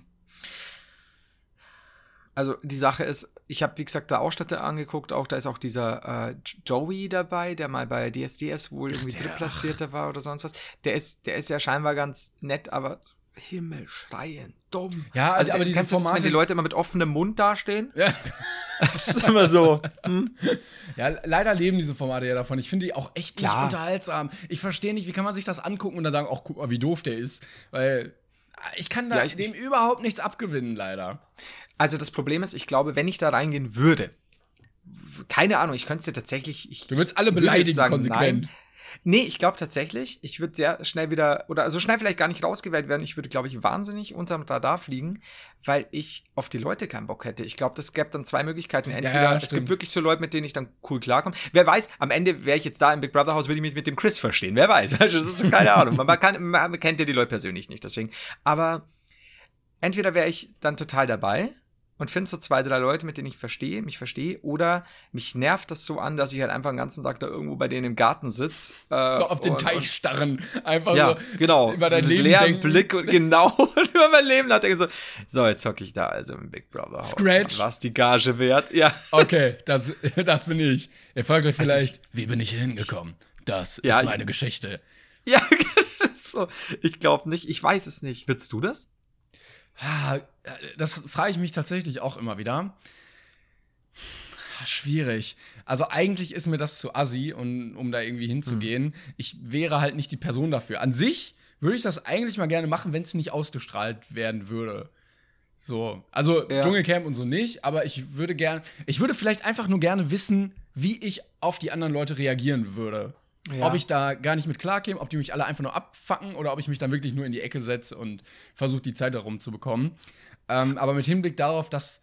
Also die Sache ist, ich habe wie gesagt da Ausschnitte angeguckt, auch da ist auch dieser äh, Joey dabei, der mal bei DSDS wohl irgendwie
der-
drittplatzierter war oder sonst was. Der ist, der ist ja scheinbar ganz nett, aber Himmel schreien, dumm.
Ja, also, aber
äh,
diese
du das,
Formate.
wenn die Leute immer mit offenem Mund dastehen?
ja,
Das ist immer so. Hm?
ja, leider leben diese Formate ja davon. Ich finde die auch echt nicht
Klar.
unterhaltsam. Ich verstehe nicht, wie kann man sich das angucken und dann sagen, ach, guck mal, wie doof der ist. Weil ich kann da
Ja, ich-
dem überhaupt nichts abgewinnen, leider.
Also das Problem ist, ich glaube, wenn ich da reingehen würde, keine Ahnung, ich könnte es dir tatsächlich. Ich,
Du würdest alle beleidigen,
sagen,
konsequent.
Nein. Nee, ich glaube tatsächlich, ich würde sehr schnell wieder, oder so schnell vielleicht gar nicht rausgewählt werden. Ich würde, glaube ich, wahnsinnig unterm Radar fliegen, weil ich auf die Leute keinen Bock hätte. Ich glaube, das gäbe dann zwei Möglichkeiten. Entweder
ja,
es gibt wirklich so Leute, mit denen ich dann cool klarkomme. Wer weiß, am Ende wäre ich jetzt da im Big Brother Haus, würde ich mich mit dem Chris verstehen. Wer weiß. Also, das ist so keine Ahnung. Man, man, kann, man kennt ja die Leute persönlich nicht, deswegen. Aber entweder wäre ich dann total dabei und finde so zwei, drei Leute, mit denen ich verstehe, mich verstehe, oder mich nervt das so an, dass ich halt einfach den ganzen Tag da irgendwo bei denen im Garten sitze. Äh,
So auf den
und-
Teich starren. Einfach
ja,
so
genau.
über dein
So
Leben
leeren
denken.
Blick und genau und über mein Leben nachdenken. So, so, jetzt hocke ich da also im Big Brother Haus.
Scratch.
Was die Gage wert? Ja.
Okay, das, das bin ich. Ihr fragt euch
Also
vielleicht, wie bin ich hier hingekommen? Das
Ja,
ist
ich-
meine Geschichte.
Ja, so. Ich glaube nicht. Ich weiß es nicht. Willst du das?
Das frage ich mich tatsächlich auch immer wieder. Schwierig. Also eigentlich ist mir das zu assi, und, um da irgendwie hinzugehen.
Hm.
Ich wäre halt nicht die Person dafür. An sich würde ich das eigentlich mal gerne machen, wenn es nicht ausgestrahlt werden würde. So, also
Ja.
Dschungelcamp und so nicht, aber ich würde gerne, ich würde vielleicht einfach nur gerne wissen, wie ich auf die anderen Leute reagieren würde.
Ja.
Ob ich da gar nicht mit klarkäme, ob die mich alle einfach nur abfacken oder ob ich mich dann wirklich nur in die Ecke setze und versuche, die Zeit darum zu bekommen. Ähm, aber mit Hinblick darauf, dass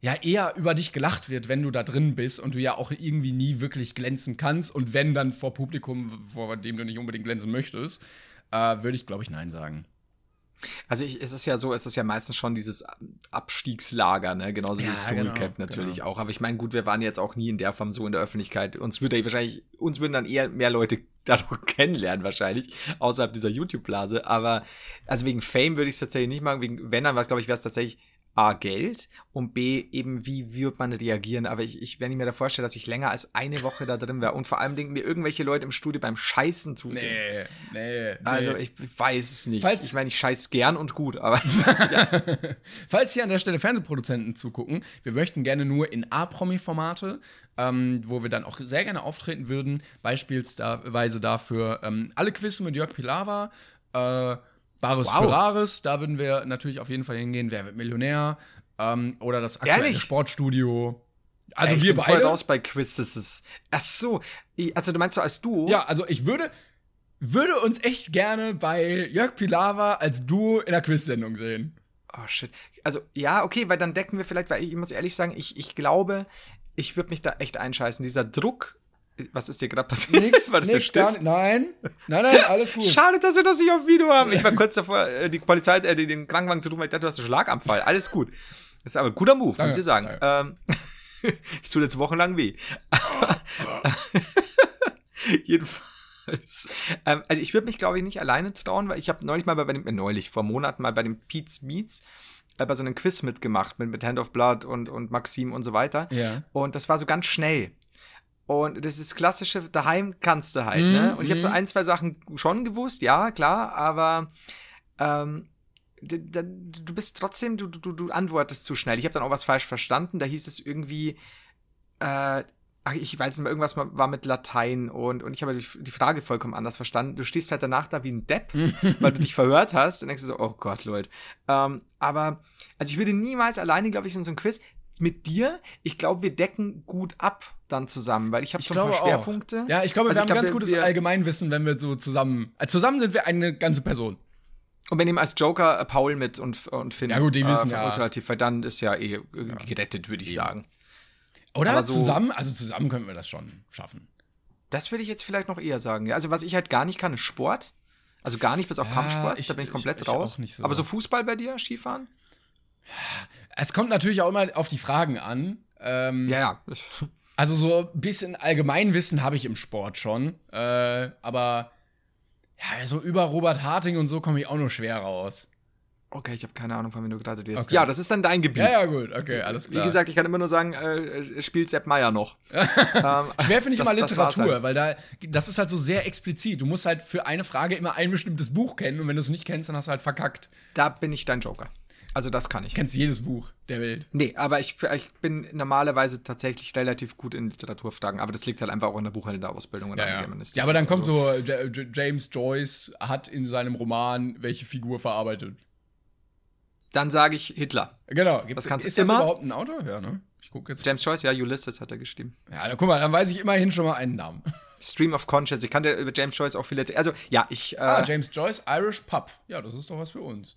ja eher über dich gelacht wird, wenn du da drin bist und du ja auch irgendwie nie wirklich glänzen kannst und wenn dann vor Publikum, vor dem du nicht unbedingt glänzen möchtest, äh, würde ich, glaube ich, Nein sagen.
Also ich, es ist ja so, es ist ja meistens schon dieses Abstiegslager, ne? Genauso wie
Ja,
das Dschungelcamp
genau,
natürlich
genau.
auch. Aber ich meine, gut, wir waren jetzt auch nie in der Form so in der Öffentlichkeit. Uns würde wahrscheinlich, uns würden dann eher mehr Leute dadurch kennenlernen, wahrscheinlich, außerhalb dieser YouTube-Blase. Aber also wegen Fame würde ich es tatsächlich nicht machen. Wegen, wenn dann was, glaube ich, wäre es tatsächlich A, Geld und B, eben, wie wird man reagieren? Aber ich, ich, wenn ich mir da vorstelle, dass ich länger als eine Woche da drin wäre und vor allem denken mir irgendwelche Leute im Studio beim Scheißen zusehen.
Nee, nee.
Also
nee.
ich weiß es nicht.
Falls-
ich meine, ich scheiß gern und gut, aber
Falls hier an der Stelle Fernsehproduzenten zugucken, wir möchten gerne nur in A-Promi-Formate, ähm, wo wir dann auch sehr gerne auftreten würden. Beispielsweise dafür ähm, alle Quizze mit Jörg Pilawa, äh, Bares
Wow.
für Rares, da würden wir natürlich auf jeden Fall hingehen. Wer wird Millionär? Ähm, oder das aktuelle
Ehrlich?
Sportstudio. Also
Ey, ich
wir
bin voll
beide.
raus bei Quizzes. Ach so, also du meinst so als du?
Ja, also ich würde, würde uns echt gerne bei Jörg Pilawa als Duo in der Quiz-Sendung sehen.
Oh shit. Also ja, okay, weil dann decken wir vielleicht, weil ich muss ehrlich sagen, ich, ich glaube, ich würde mich da echt einscheißen. Dieser Druck, was ist dir gerade passiert?
Nix,
War das der
nix, gar
Stift?
Nein, nein, nein, alles gut.
Schade, dass wir das nicht auf Video haben. Ich war kurz davor, äh, die Polizei, äh, den Krankenwagen zu rufen, weil ich dachte, du hast einen Schlaganfall. Alles gut. Das ist aber ein guter Move,
Danke,
muss ich sagen. Ähm, das tut jetzt wochenlang weh. Jedenfalls. Ähm, also ich würde mich, glaube ich, nicht alleine trauen, weil ich habe neulich mal bei dem, äh, neulich, vor Monaten mal bei dem Pete's Meets äh, bei so einem Quiz mitgemacht mit, mit Hand of Blood und, und Maxim und so weiter.
Ja.
Und das war so ganz schnell. Und das ist klassische, daheim kannst du halt,
Mhm,
ne? Und ich habe so
mhm.
ein, zwei Sachen schon gewusst, ja, klar, aber ähm, du bist trotzdem, du, du, du antwortest zu schnell. Ich habe dann auch was falsch verstanden. Da hieß es irgendwie, äh, ach, ich weiß nicht mehr, irgendwas war mit Latein und, und ich habe die, die Frage vollkommen anders verstanden. Du stehst halt danach da wie ein Depp, weil du dich verhört hast und denkst so, oh Gott, Leute. Ähm, aber, also ich würde niemals alleine, glaube ich, in so einem Quiz mit dir, ich glaube, wir decken gut ab dann zusammen, weil ich habe
Ich
so ein paar
glaube auch.
Schwerpunkte.
Ja, ich glaube,
Also
wir
ich
haben
glaube,
ganz gutes
wir-
Allgemeinwissen, wenn wir so zusammen. Äh, zusammen sind wir eine ganze Person.
Und wir nehmen als Joker äh, Paul mit und, und Finn.
Ja, gut, die wissen
von
ja.
Ultimativ, weil dann ist ja eh äh, gerettet, würde ich
Eben.
sagen.
Oder
Aber so-
zusammen? Also zusammen könnten wir das schon schaffen.
Das würde ich jetzt vielleicht noch eher sagen. Ja, also was ich halt gar nicht kann, ist Sport. Also gar nicht bis auf
Ja,
Kampfsport,
ich-
da bin ich
ich-
komplett
ich
raus.
auch nicht so.
Aber so Fußball bei dir, Skifahren?
Es kommt natürlich auch immer auf die Fragen an. Ähm,
Ja, ja.
Also so ein bisschen Allgemeinwissen habe ich im Sport schon. Äh, aber ja, so über Robert Harting und so komme ich auch nur schwer raus.
Okay, ich habe keine Ahnung, von wem du gerade redest.
Okay.
Ja, das ist dann dein Gebiet.
Ja, ja, gut, okay, alles klar.
Wie gesagt, ich kann immer nur sagen, äh, spielt Sepp Meier noch. ähm,
Schwer finde ich
das-
immer Literatur,
halt.
weil da, das ist halt so sehr explizit. Du musst halt für eine Frage immer ein bestimmtes Buch kennen und wenn du es nicht kennst, dann hast du halt verkackt.
Da bin ich dein Joker. Also das kann ich.
Du kennst jedes Buch der Welt.
Nee, aber ich, ich bin normalerweise tatsächlich relativ gut in Literaturfragen, aber das liegt halt einfach auch in der Buchhändlerausbildung.
Ja, ja. Ja, aber dann kommt so, J J James Joyce hat in seinem Roman welche Figur verarbeitet.
Dann sage ich Hitler.
Genau. Gibt's,
Das kannst du
ist das
immer.
überhaupt ein Autor? Ja, ne? Ich gucke jetzt.
James Joyce, ja, Ulysses hat er geschrieben.
Ja, dann guck mal, dann weiß ich immerhin schon mal einen Namen.
Stream of Conscience. Ich kann dir über James Joyce auch viel erzählen. Also, ja, ich. Äh,
Ah, James Joyce, Irish Pub. Ja, das ist doch was für uns.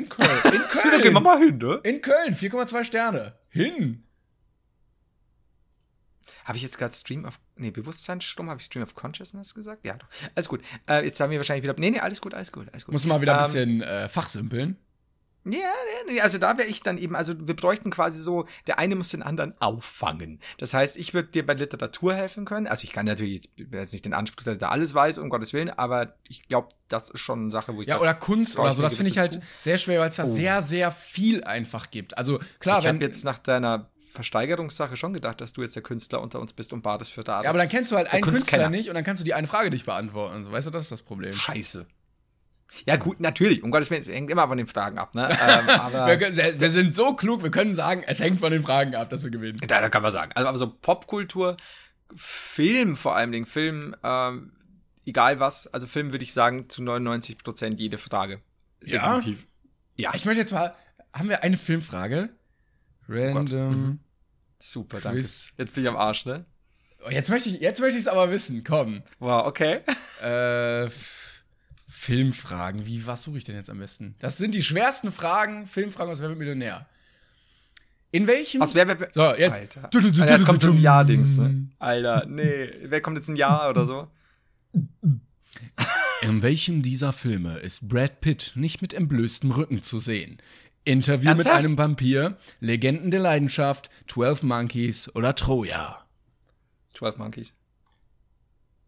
In Köln. In
da gehen wir
Köln.
mal hin, ne?
In Köln, 4,2 Sterne. Hin.
Habe ich jetzt gerade Stream of. Nee, Bewusstseinsstrom? Habe ich Stream of Consciousness gesagt? Ja, doch. Alles gut. Äh, jetzt haben wir wahrscheinlich wieder. Nee, nee, alles gut, alles gut, alles gut.
Muss mal wieder ein
Ähm,
bisschen äh, fachsimpeln.
Ja, nee, nee, also da wäre ich dann eben, also wir bräuchten quasi so, der eine muss den anderen auffangen. Das heißt, ich würde dir bei Literatur helfen können. Also ich kann natürlich jetzt, ich jetzt nicht den Anspruch, dass ich da alles weiß, um Gottes Willen, aber ich glaube, das ist schon eine Sache, wo ich
Ja,
sag,
oder Kunst oder
ich
so. Das finde ich halt sehr schwer, weil es da
Oh.
sehr, sehr viel einfach gibt. Also klar,
ich
wenn.
habe jetzt nach deiner Versteigerungssache schon gedacht, dass du jetzt der Künstler unter uns bist und badest für da.
ja, aber dann kennst du halt einen Künstler nicht und dann kannst du die eine Frage nicht beantworten. So, weißt du, das ist das Problem.
Scheiße. Ja, gut, natürlich, um Gottes Willen, es hängt immer von den Fragen ab, ne? ähm.
Wir, wir sind so klug, wir können sagen, es hängt von den Fragen ab, dass wir gewinnen.
Da, da kann man sagen. Also, aber so Popkultur, Film vor allem, Dingen, Film, ähm, egal was, also Film würde ich sagen, zu 99 Prozent jede Frage.
Ja?
Definitiv. Ja,
Ich möchte jetzt mal, haben wir eine Filmfrage? Random.
super, danke.
Quiz.
Jetzt bin ich am Arsch, ne?
Oh, jetzt möchte ich, jetzt möchte ich es aber wissen. Komm.
Wow, okay.
Äh, Filmfragen. Wie, was suche ich denn jetzt am besten? Das sind die schwersten Fragen. Filmfragen aus Wer wird Millionär? In welchem?
Aus wer, wer, wer
so, jetzt.
Alter.
Du, du, du,
Alter, jetzt kommt so ein
du.
Jahr-Dings, ne? Alter, nee. Wer kommt jetzt ein Jahr oder so?
In welchem dieser Filme ist Brad Pitt nicht mit entblößtem Rücken zu sehen? Interview mit
Ernsthaft?
einem Vampir, Legenden der Leidenschaft, 12 Monkeys oder Troja?
12 Monkeys.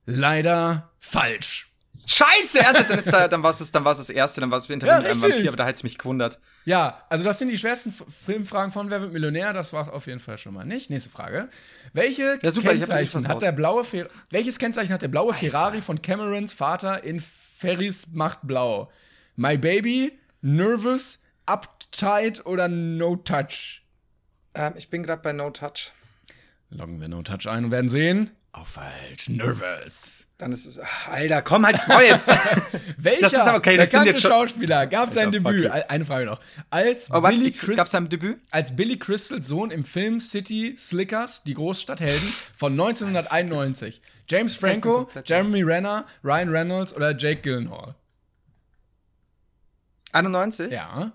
Leider falsch.
Scheiße, ernsthaft, dann, ist da, dann war es das, dann war's das erste, dann war es Interview
Ja,
mit einem. Vampir, aber da hätte es mich gewundert.
Ja, also das sind die schwersten Filmfragen von Wer wird Millionär. Das war es auf jeden Fall schon mal nicht. Nächste Frage. Welche
Ja, super,
Kennzeichen hat der blaue Fer Welches Kennzeichen hat der blaue Ferrari von Camerons Vater in Ferris macht blau? My Baby, Nervous, Uptight oder No Touch?
Ähm, ich bin gerade bei No Touch.
Loggen wir No Touch ein und werden sehen. Auch falsch. Nervous.
Dann ist es. ach, Alter, komm halt's Maul jetzt.
Welcher
Das ist okay, das
bekannte Schauspieler gab sein
Alter,
Debüt? Eine Frage noch. Als
oh,
Billy Crystal
gab's ein Debüt?
als Billy Crystals Sohn im Film City Slickers, die Großstadthelden von 1991. James Franco, Jeremy Renner, Ryan Reynolds oder Jake Gyllenhaal?
91?
Ja.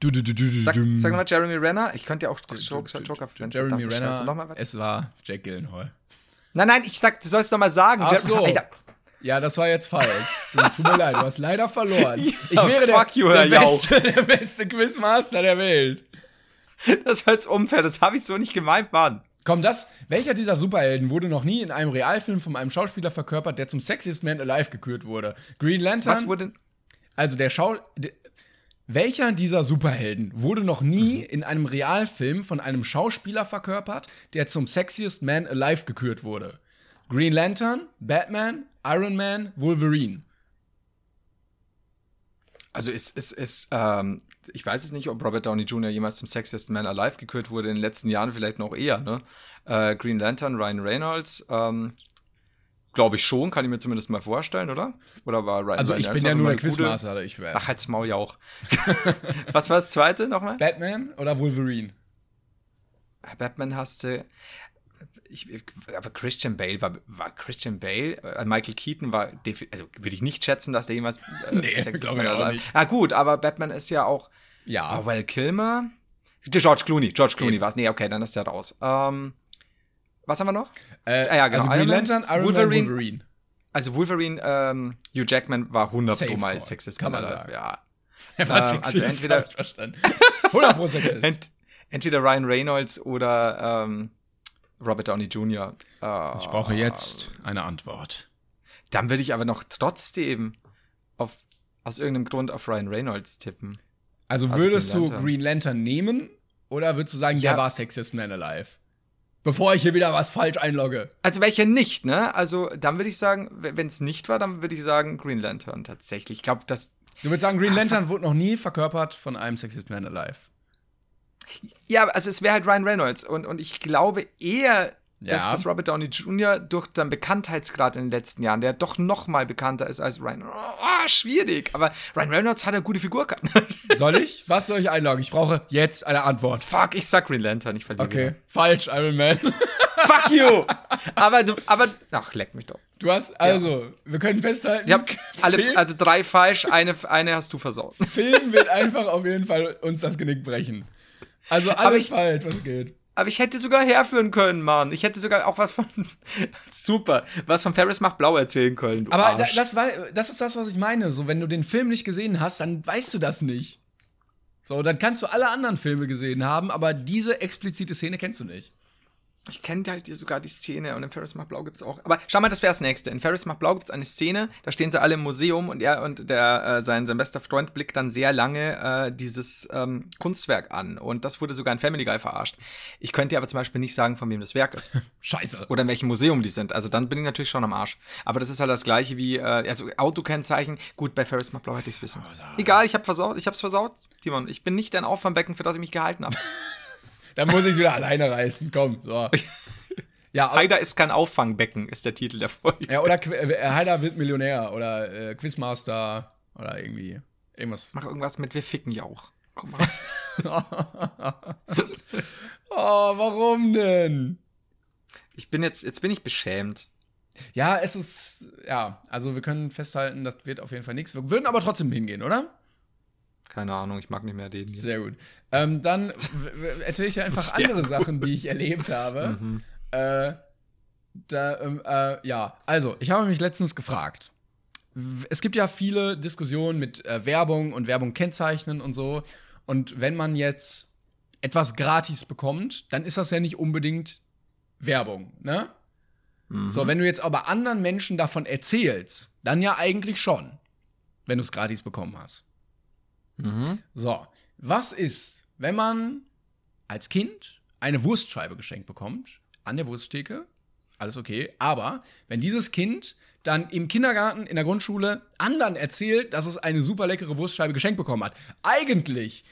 Du, du, du, du, du,
Sag, sag mal Jeremy Renner. Ich könnte ja auch Joker, Joker
Jeremy Renner, es war Jake Gyllenhaal.
Nein, nein, ich sag, du sollst noch mal sagen.
Ach
Jer-
so.
Alter,
Ja, das war jetzt falsch. Tut mir leid, du hast leider verloren. ich
Ja,
wäre der,
fuck you,
der, beste, der beste Quizmaster der Welt.
das war jetzt unfair. Das habe ich so nicht gemeint, Mann.
Komm, das, welcher dieser Superhelden wurde noch nie in einem Realfilm von einem Schauspieler verkörpert, der zum Sexiest Man Alive gekürt wurde? Green Lantern?
Was wurde.
also der Schau... Welcher dieser Superhelden wurde noch nie in einem Realfilm von einem Schauspieler verkörpert, der zum Sexiest Man Alive gekürt wurde? Green Lantern, Batman, Iron Man, Wolverine.
Also ist, ist, ist, ähm, ich weiß es nicht, ob Robert Downey Jr. jemals zum Sexiest Man Alive gekürt wurde, in den letzten Jahren vielleicht noch eher, ne? Äh, Green Lantern, Ryan Reynolds, ähm, glaube ich schon, kann ich mir zumindest mal vorstellen, oder? Oder war Ryan
Also ich
Reynolds
bin ja nur der Quizmaster. Ich wär
Ach, halt's Maul ja auch. Was war das zweite nochmal?
Batman oder Wolverine?
Batman hast du. Ich, aber Christian Bale war, war Christian Bale, äh, Michael Keaton war, also würde ich nicht schätzen, dass der jemals äh,
Nee,
Alive-
nicht.
Ah gut, aber Batman ist ja auch
Ja.
Val Kilmer? George Clooney. George Clooney war es. Nee, okay, dann ist der raus. Ähm, was haben wir noch?
Äh,
Ah ja, genau.
Also Green
Iron
Lantern, Iron
Wolverine.
Man, Wolverine.
Also Wolverine, ähm, Hugh Jackman war 100
Safe
Pro mal Sexist.
kann man
Alive.
sagen.
Ja.
Er war
Ähm, also
Sexist,
entweder-
hab ich verstanden. 100 Sexist.
Ent, entweder Ryan Reynolds oder ähm, Robert Downey Jr. Äh,
Ich brauche jetzt eine Antwort.
Dann würde ich aber noch trotzdem auf, aus irgendeinem Grund auf Ryan Reynolds tippen.
Also
Also
würdest
Green
du
Lantern.
Green Lantern nehmen oder würdest du sagen,
Ja.
der war Sexiest Man Alive? Bevor ich hier wieder was falsch einlogge.
Also welche nicht, ne? Also dann würde ich sagen, wenn es nicht war, dann würde ich sagen Green Lantern tatsächlich. Ich glaube, das
Du würdest sagen,
Ah,
Green Lantern wurde noch nie verkörpert von einem Sexiest Man Alive.
Ja, also es wäre halt Ryan Reynolds und, und ich glaube eher,
Ja.
dass, dass Robert Downey Jr. durch seinen Bekanntheitsgrad in den letzten Jahren, der doch noch mal bekannter ist als Ryan. Oh, schwierig, aber Ryan Reynolds hat eine gute Figur gehabt.
Soll ich? Was soll ich einloggen? Ich brauche jetzt eine Antwort.
Fuck, ich sag Green Lantern, ich verliere.
Okay, falsch, Iron Man.
Fuck you! aber du, aber, ach, leck mich doch.
Du hast, also, wir können festhalten,
Ja, alle,
Film,
also drei falsch, eine, eine hast du versaut.
Film wird einfach auf jeden Fall uns das Genick brechen. Also alles
ich-
falsch, was geht.
Aber ich hätte sogar herführen können, Mann. Ich hätte sogar auch was von. Super. Was von Ferris macht blau erzählen können.
Aber
Arsch.
das, war, das ist das, was ich meine. So, wenn du den Film nicht gesehen hast, dann weißt du das nicht. So, dann kannst du alle anderen Filme gesehen haben, aber diese explizite Szene kennst du nicht.
Ich kenne halt hier sogar die Szene und in Ferris macht blau gibt's auch. Aber schau mal, das wäre das nächste. In Ferris macht blau gibt's eine Szene, da stehen sie alle im Museum und er und der äh, sein, sein bester Freund blickt dann sehr lange äh, dieses ähm, Kunstwerk an. Und das wurde sogar in Family Guy verarscht. Ich könnte dir aber zum Beispiel nicht sagen, von wem das Werk ist.
Scheiße.
Oder in welchem Museum die sind. Also dann bin ich natürlich schon am Arsch. Aber das ist halt das gleiche wie, äh, also Autokennzeichen. Gut, bei Ferris macht blau hätte ich's wissen. Egal, ich hab versaut, ich hab's versaut. Timon, ich bin nicht dein Auffangbecken, für das ich mich gehalten habe.
Dann muss ich wieder alleine reißen. Komm, so. Ja,
Heider ist kein Auffangbecken, ist der Titel der Folge.
ja oder Qu- äh, Heider wird Millionär oder äh, Quizmaster oder irgendwie irgendwas.
Mach irgendwas mit Wir ficken Jauch. Komm mal.
oh, warum denn?
Ich bin jetzt, jetzt bin ich beschämt.
Ja, es ist, ja, also wir können festhalten, das wird auf jeden Fall nichts. Wir würden aber trotzdem hingehen, oder?
Keine Ahnung, ich mag nicht mehr den. jetzt.
Sehr gut. Ähm, dann erzähle ich ja einfach andere Sachen, die ich erlebt habe.
Mhm.
Äh, Da, ähm, äh, ja, also, ich habe mich letztens gefragt. Es gibt ja viele Diskussionen mit äh, Werbung und Werbung kennzeichnen und so. Und wenn man jetzt etwas gratis bekommt, dann ist das ja nicht unbedingt Werbung, ne? So, wenn du jetzt aber anderen Menschen davon erzählst, dann ja eigentlich schon, wenn du es gratis bekommen hast.
Mhm.
So, was ist, wenn man als Kind eine Wurstscheibe geschenkt bekommt, an der Wursttheke? Alles okay. Aber wenn dieses Kind dann im Kindergarten, in der Grundschule anderen erzählt, dass es eine super leckere Wurstscheibe geschenkt bekommen hat, eigentlich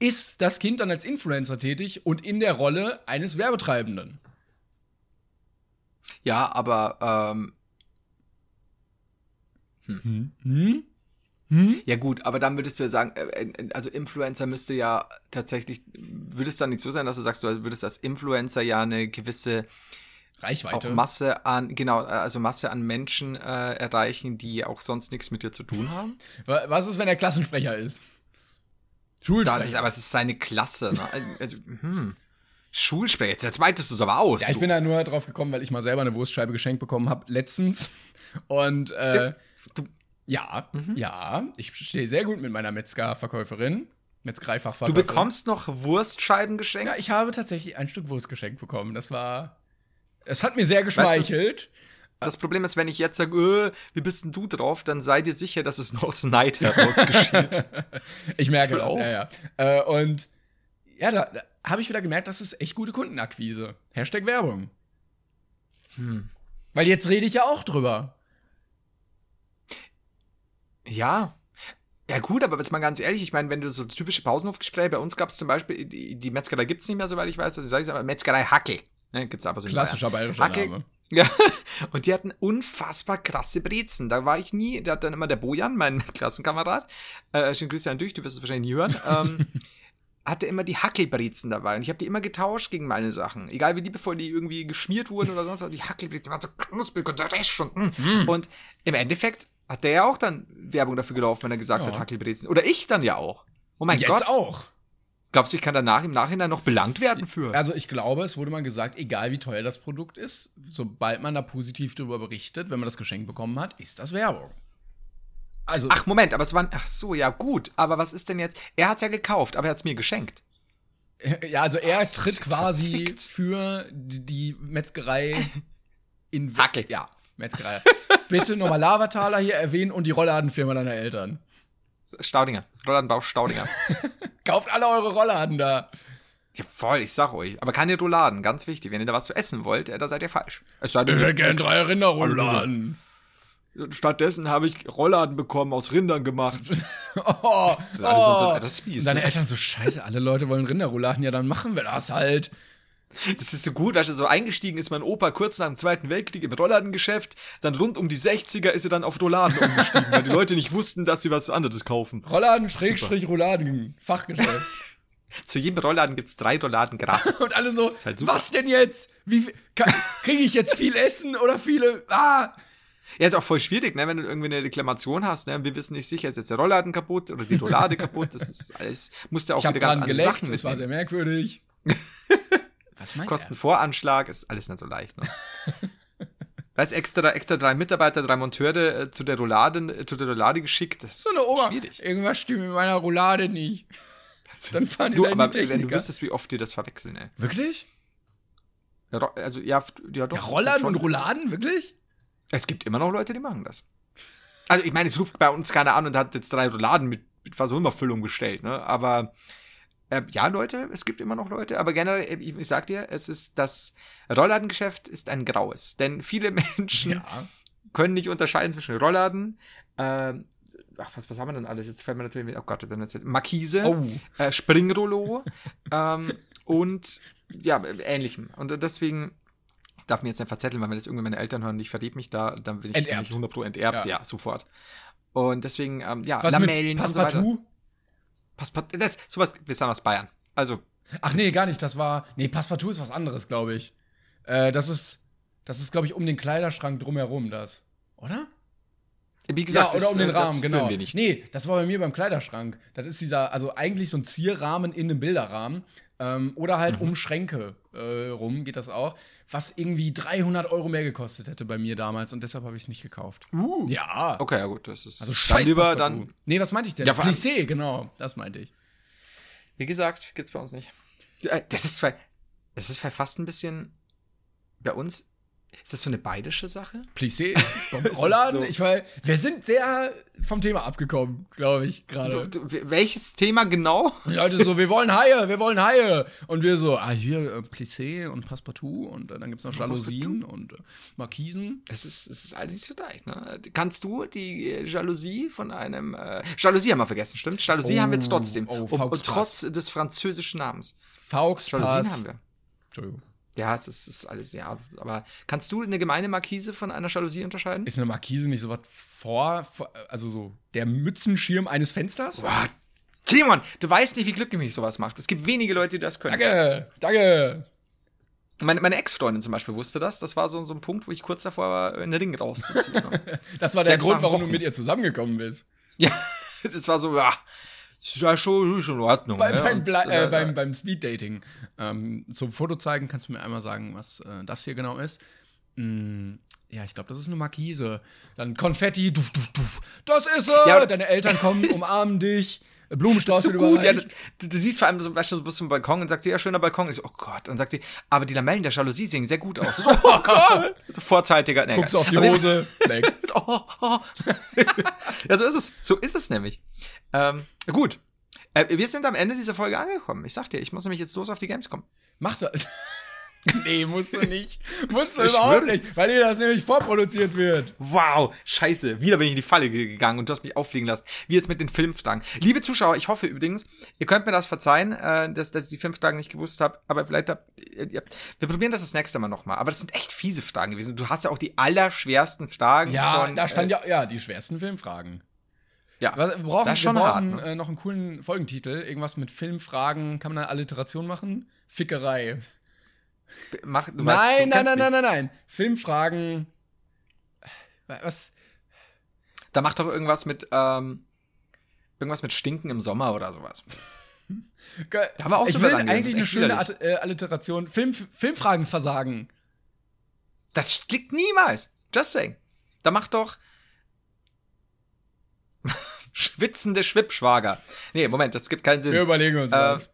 ist das Kind dann als Influencer tätig und in der Rolle eines Werbetreibenden.
Ja, aber ähm,
Hm?
Ja gut, aber dann würdest du ja sagen, äh, äh, also Influencer müsste ja tatsächlich, würde es dann nicht so sein, dass du sagst, du würdest als Influencer ja eine gewisse auch
Reichweite.
Masse an, genau, also Masse an Menschen äh, erreichen, die auch sonst nichts mit dir zu tun haben.
Wa- Was ist, wenn er Klassensprecher ist? Schulsprecher.
aber es ist seine Klasse. Ne? Also, hm. Schulsprecher, jetzt, jetzt weitest du es aber aus.
Ja, ich
du.
bin da nur drauf gekommen, weil ich mal selber eine Wurstscheibe geschenkt bekommen habe letztens. Und äh,
du,
ja,
Mhm.
ja, ich stehe sehr gut mit meiner Metzgerverkäuferin,
du
Metzgereifachverkäuferin.
bekommst noch Wurstscheiben geschenkt?
Ja, ich habe tatsächlich ein Stück Wurst geschenkt bekommen. Das war, es hat mir sehr
du,
geschmeichelt.
Das Problem ist, wenn ich jetzt sage, äh, wie bist denn du drauf, dann sei dir sicher, dass es nur aus Neid heraus geschieht.
ich merke das,
auch.
ja, ja. Äh, und ja, da, da habe ich wieder gemerkt, das ist echt gute Kundenakquise. Hashtag Werbung.
Hm.
Weil jetzt rede ich ja auch drüber.
Ja. Ja gut, aber jetzt mal ganz ehrlich, ich meine, wenn du so typische Pausenhofgespräche, bei uns gab es zum Beispiel, die, Metzgerei gibt es nicht mehr, soweit ich weiß, also sage ich aber Metzgerei Hackel. Ne, gibt's aber so
Klassischer bayerischer
Hacke-
Name.
Ja, und die hatten unfassbar krasse Brezen. Da war ich nie, da hat dann immer der Bojan, mein Klassenkamerad, äh, schönen Grüße an dich, du wirst es wahrscheinlich nie hören, ähm, hatte immer die Hackelbrezen dabei. Und ich habe die immer getauscht gegen meine Sachen. Egal wie liebevoll die irgendwie geschmiert wurden oder sonst was, die Hackelbrezen waren so knusprig und dresch und, mm. und im Endeffekt hat der ja auch dann Werbung dafür gelaufen, wenn er gesagt
Ja.
hat, Hackelbrezen. Oder ich dann ja auch. Oh mein
Jetzt
Gott.
auch.
Glaubst du, ich kann danach im Nachhinein noch belangt werden für?
Also ich glaube, es wurde mal gesagt, egal wie teuer das Produkt ist, sobald man da positiv darüber berichtet, wenn man das Geschenk bekommen hat, ist das Werbung. Also,
Ach, Moment, aber es waren. Ach so, ja, gut. Aber was ist denn jetzt? Er hat es ja gekauft, aber er hat es mir geschenkt.
ja, also er
das
tritt quasi
verzwickt.
für die die Metzgerei in
Hackel.
Ja, Metzgerei. Bitte nochmal Lavataler hier erwähnen und die Rollladenfirma deiner Eltern.
Staudinger. Rollanbau Staudinger.
Kauft alle eure Rollladen da.
ja, voll, ich sag euch. Aber keine Rouladen, ganz wichtig. Wenn ihr da was zu essen wollt, äh, da seid ihr falsch. Es sei
Ich hätte
denn,
gern drei Rinderrollladen.
stattdessen habe ich Rolladen bekommen, aus Rindern gemacht.
Oh,
Das ist alles so,
oh.
das ist mies.
Und deine
Ne?
Eltern so, scheiße, alle Leute wollen Rinderrouladen, ja, dann machen wir das halt.
Das ist so gut, dass er so eingestiegen ist, mein Opa, kurz nach dem Zweiten Weltkrieg im Rollladengeschäft. Dann rund um die 60er ist er dann auf Rouladen umgestiegen, weil die Leute nicht wussten, dass sie was anderes kaufen.
Rollladen, Schrägstrich, Rouladen, Fachgeschäft.
Zu jedem Rollladen gibt's drei Rouladen gratis.
Und alle so,
halt
was denn jetzt? Wie Kriege ich jetzt viel Essen oder viele? Ah!
Ja, ist auch voll schwierig, ne, wenn du irgendwie eine Reklamation hast, ne, wir wissen nicht sicher, ist jetzt der Rollladen kaputt oder die Roulade kaputt, das ist alles, musst du auch
Ich
wieder ganz andere
geleckt,
Sachen
das war sehr merkwürdig. Was meint
Kostenvoranschlag ist alles nicht so leicht, ne. Weißt, extra, extra drei Mitarbeiter, drei Monteure äh, zu der Roulade, äh, zu der Roulade geschickt, das
So eine Oma,
schwierig.
irgendwas stimmt mit meiner Roulade nicht. Dann fahren die
Du, aber
die
wenn du
Techniker.
wüsstest, wie oft die das verwechseln, ey.
Wirklich?
Ja, also, ja, ja doch.
Ja,
schon.
und Rouladen, wirklich?
Es gibt immer noch Leute, die machen das. Also ich meine, es ruft bei uns keiner an und hat jetzt drei Rouladen mit, mit was auch immer Füllung bestellt, ne? Aber äh, ja, Leute, es gibt immer noch Leute, aber generell, äh, ich, ich sag dir, es ist das Rollladengeschäft ist ein graues. Denn viele Menschen
Ja.
können nicht unterscheiden zwischen Rollladen, ähm, ach, was, was haben wir denn alles? Jetzt fällt mir natürlich, oh Gott, wenn das jetzt Markise,
Oh.
äh, Springrollo ähm, und ja, ähnlichem. Und deswegen ich darf mir jetzt nicht verzetteln, weil wenn das irgendwie meine Eltern hören ich verlieb mich da, dann will ich
Enterbt.
nicht 100 Pro enterbt, ja.
Ja.
sofort. Und deswegen, ähm, ja,
Was
Lamellen
mit
und so weiter.
Passepartout?
Das, sowas, wir sind aus Bayern. Also,
Ach nee, gar nicht. Das war. Nee, Passepartout ist was anderes, glaube ich. Äh, das ist. Das ist, glaube ich, um den Kleiderschrank drumherum, das. Oder?
Wie gesagt,
ja, oder um den
das, äh, das
Rahmen,
führen
genau.
Wir nicht.
Nee, das war bei mir beim Kleiderschrank. Das ist dieser, also eigentlich so ein Zierrahmen in einem Bilderrahmen. Ähm, oder halt
Mhm.
um Schränke äh, rum geht das auch. Was irgendwie 300 Euro mehr gekostet hätte bei mir damals und deshalb habe ich es nicht gekauft. Ja.
Okay, ja gut, das ist
Also scheiß
lieber dann.
Nee, was meinte ich denn?
Ja,
Plissé, genau. Das meinte ich.
Wie gesagt, gibt's bei uns nicht. Äh, Das ist zwar, das ist fast ein bisschen bei uns. Ist das so eine bayerische Sache?
Plissé, Rollladen.
so.
Ich weil wir sind sehr vom Thema abgekommen, glaube ich, gerade.
Welches Thema genau?
Die Leute so, wir wollen Haie, wir wollen Haie. Und wir so, ah, hier äh, Plissé und Passepartout und äh, dann gibt's noch Jalousien und äh, Markisen.
Es ist, es ist alles nicht so leicht, ne? Kannst du die äh, Jalousie von einem. Äh, Jalousie haben wir vergessen, stimmt? Jalousie
Oh,
haben wir jetzt trotzdem.
oh,
und, und trotz des französischen Namens.
Faux
Jalousien haben wir.
Entschuldigung.
Ja, es ist, ist alles, ja. Aber kannst du eine gemeine Markise von einer Jalousie unterscheiden?
Ist eine Markise nicht so was vor, vor, also so der Mützenschirm eines Fensters?
Boah, Timon, du weißt nicht, wie glücklich mich sowas macht. Es gibt wenige Leute, die das können.
Danke, danke.
Meine, meine Ex-Freundin zum Beispiel wusste das. Das war so, so ein Punkt, wo ich kurz davor war, einen Ring rauszuziehen.
Das war der
Selbst
Grund, warum du
Wochen.
mit ihr zusammengekommen bist.
ja, das war so, ja, das ist ja schon, schon in Ordnung.
Bei,
ne?
beim, Bla- äh,
äh,
beim, beim Speeddating. Ähm, zum Foto zeigen, kannst du mir einmal sagen, was äh, das hier genau ist? Mm, ja, ich glaube, das ist eine Markise. Dann Konfetti, duf, duf, duf. Das ist sie!
Ja,
Deine Eltern kommen, umarmen dich. Blumenstrauß
so
wird
gut, ja, du, du siehst vor allem so, weißt du, du bist zum Balkon und sagst, ja, schöner Balkon. Ich so, oh Gott. Und sagt sie, aber die Lamellen der Jalousie sehen sehr gut aus. So, oh Gott. So vorzeitiger. Nee,
Guckst du auf die Hose, weg.
Oh, oh. ja, so ist es. So ist es nämlich. Ähm, gut. Äh, wir sind am Ende dieser Folge angekommen. Ich sag dir, ich muss nämlich jetzt los auf die Gamescom.
Mach das. nee, musst du nicht. Musst du
Ich
überhaupt
schwöre.
nicht, weil dir das nämlich vorproduziert wird.
Wow, scheiße. Wieder bin ich in die Falle ge- gegangen und du hast mich auffliegen lassen. Wie jetzt mit den Filmfragen. Liebe Zuschauer, ich hoffe übrigens, ihr könnt mir das verzeihen, äh, dass, dass ich die fünf Fragen nicht gewusst habe, aber vielleicht habt ihr, wir probieren das das nächste Mal nochmal. Aber das sind echt fiese Fragen gewesen. Du hast ja auch die allerschwersten Fragen.
Ja,
von,
da stand
äh,
ja, ja, die schwersten Filmfragen.
ja.
Wir brauchen,
Das ist
wir
schon
brauchen
hart, ne?
äh, noch einen coolen Folgentitel. Irgendwas mit Filmfragen. Kann man eine Alliteration machen? Fickerei.
Mach, du weißt, du
nein, nein, nein, nein, nein, nein. Filmfragen. Was?
Da macht doch irgendwas mit, ähm, irgendwas mit Stinken im Sommer oder sowas.
Ge-
haben wir auch
ich will eigentlich eine schöne. At- äh, Alliteration. Film, Filmfragen versagen.
Das klickt niemals. Just saying. Da macht doch schwitzende Schwippschwager. Nee, Moment, das gibt keinen Sinn.
Wir überlegen uns
Äh,
was.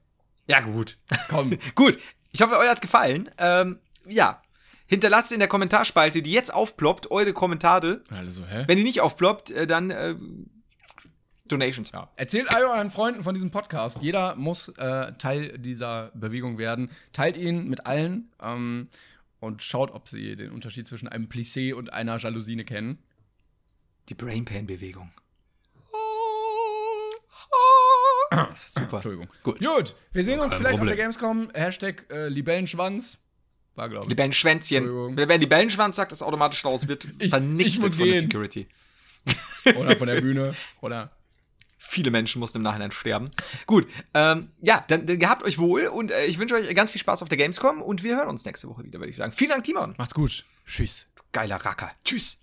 ja, gut.
Komm.
gut. Ich hoffe, euch hat's gefallen. Ähm, ja. Hinterlasst in der Kommentarspalte, die jetzt aufploppt, eure Kommentare.
Also, hä?
Wenn die nicht aufploppt, äh, dann äh, Donations.
Ja. Erzählt all euren Freunden von diesem Podcast. Jeder muss äh, Teil dieser Bewegung werden. Teilt ihn mit allen ähm, und schaut, ob sie den Unterschied zwischen einem Plissé und einer Jalousine kennen.
Die Brainpan-Bewegung. Das ist super.
Entschuldigung.
Gut.
Gut, wir sehen uns vielleicht auf
Problem.
der Gamescom. Hashtag äh, Libellenschwanz. War, glaube ich.
Libellenschwänzchen.
Entschuldigung.
Wer Libellenschwanz sagt, ist automatisch raus, wird
Ich-
vernichtet
ich muss
von der
gehen.
Security.
Oder von der Bühne. Oder.
Viele Menschen mussten im Nachhinein sterben. Gut, ähm, ja, dann, dann gehabt euch wohl und äh, ich wünsche euch ganz viel Spaß auf der Gamescom und wir hören uns nächste Woche wieder, würde ich sagen. Vielen Dank, Timon.
Macht's gut. Tschüss.
Geiler Racker. Tschüss.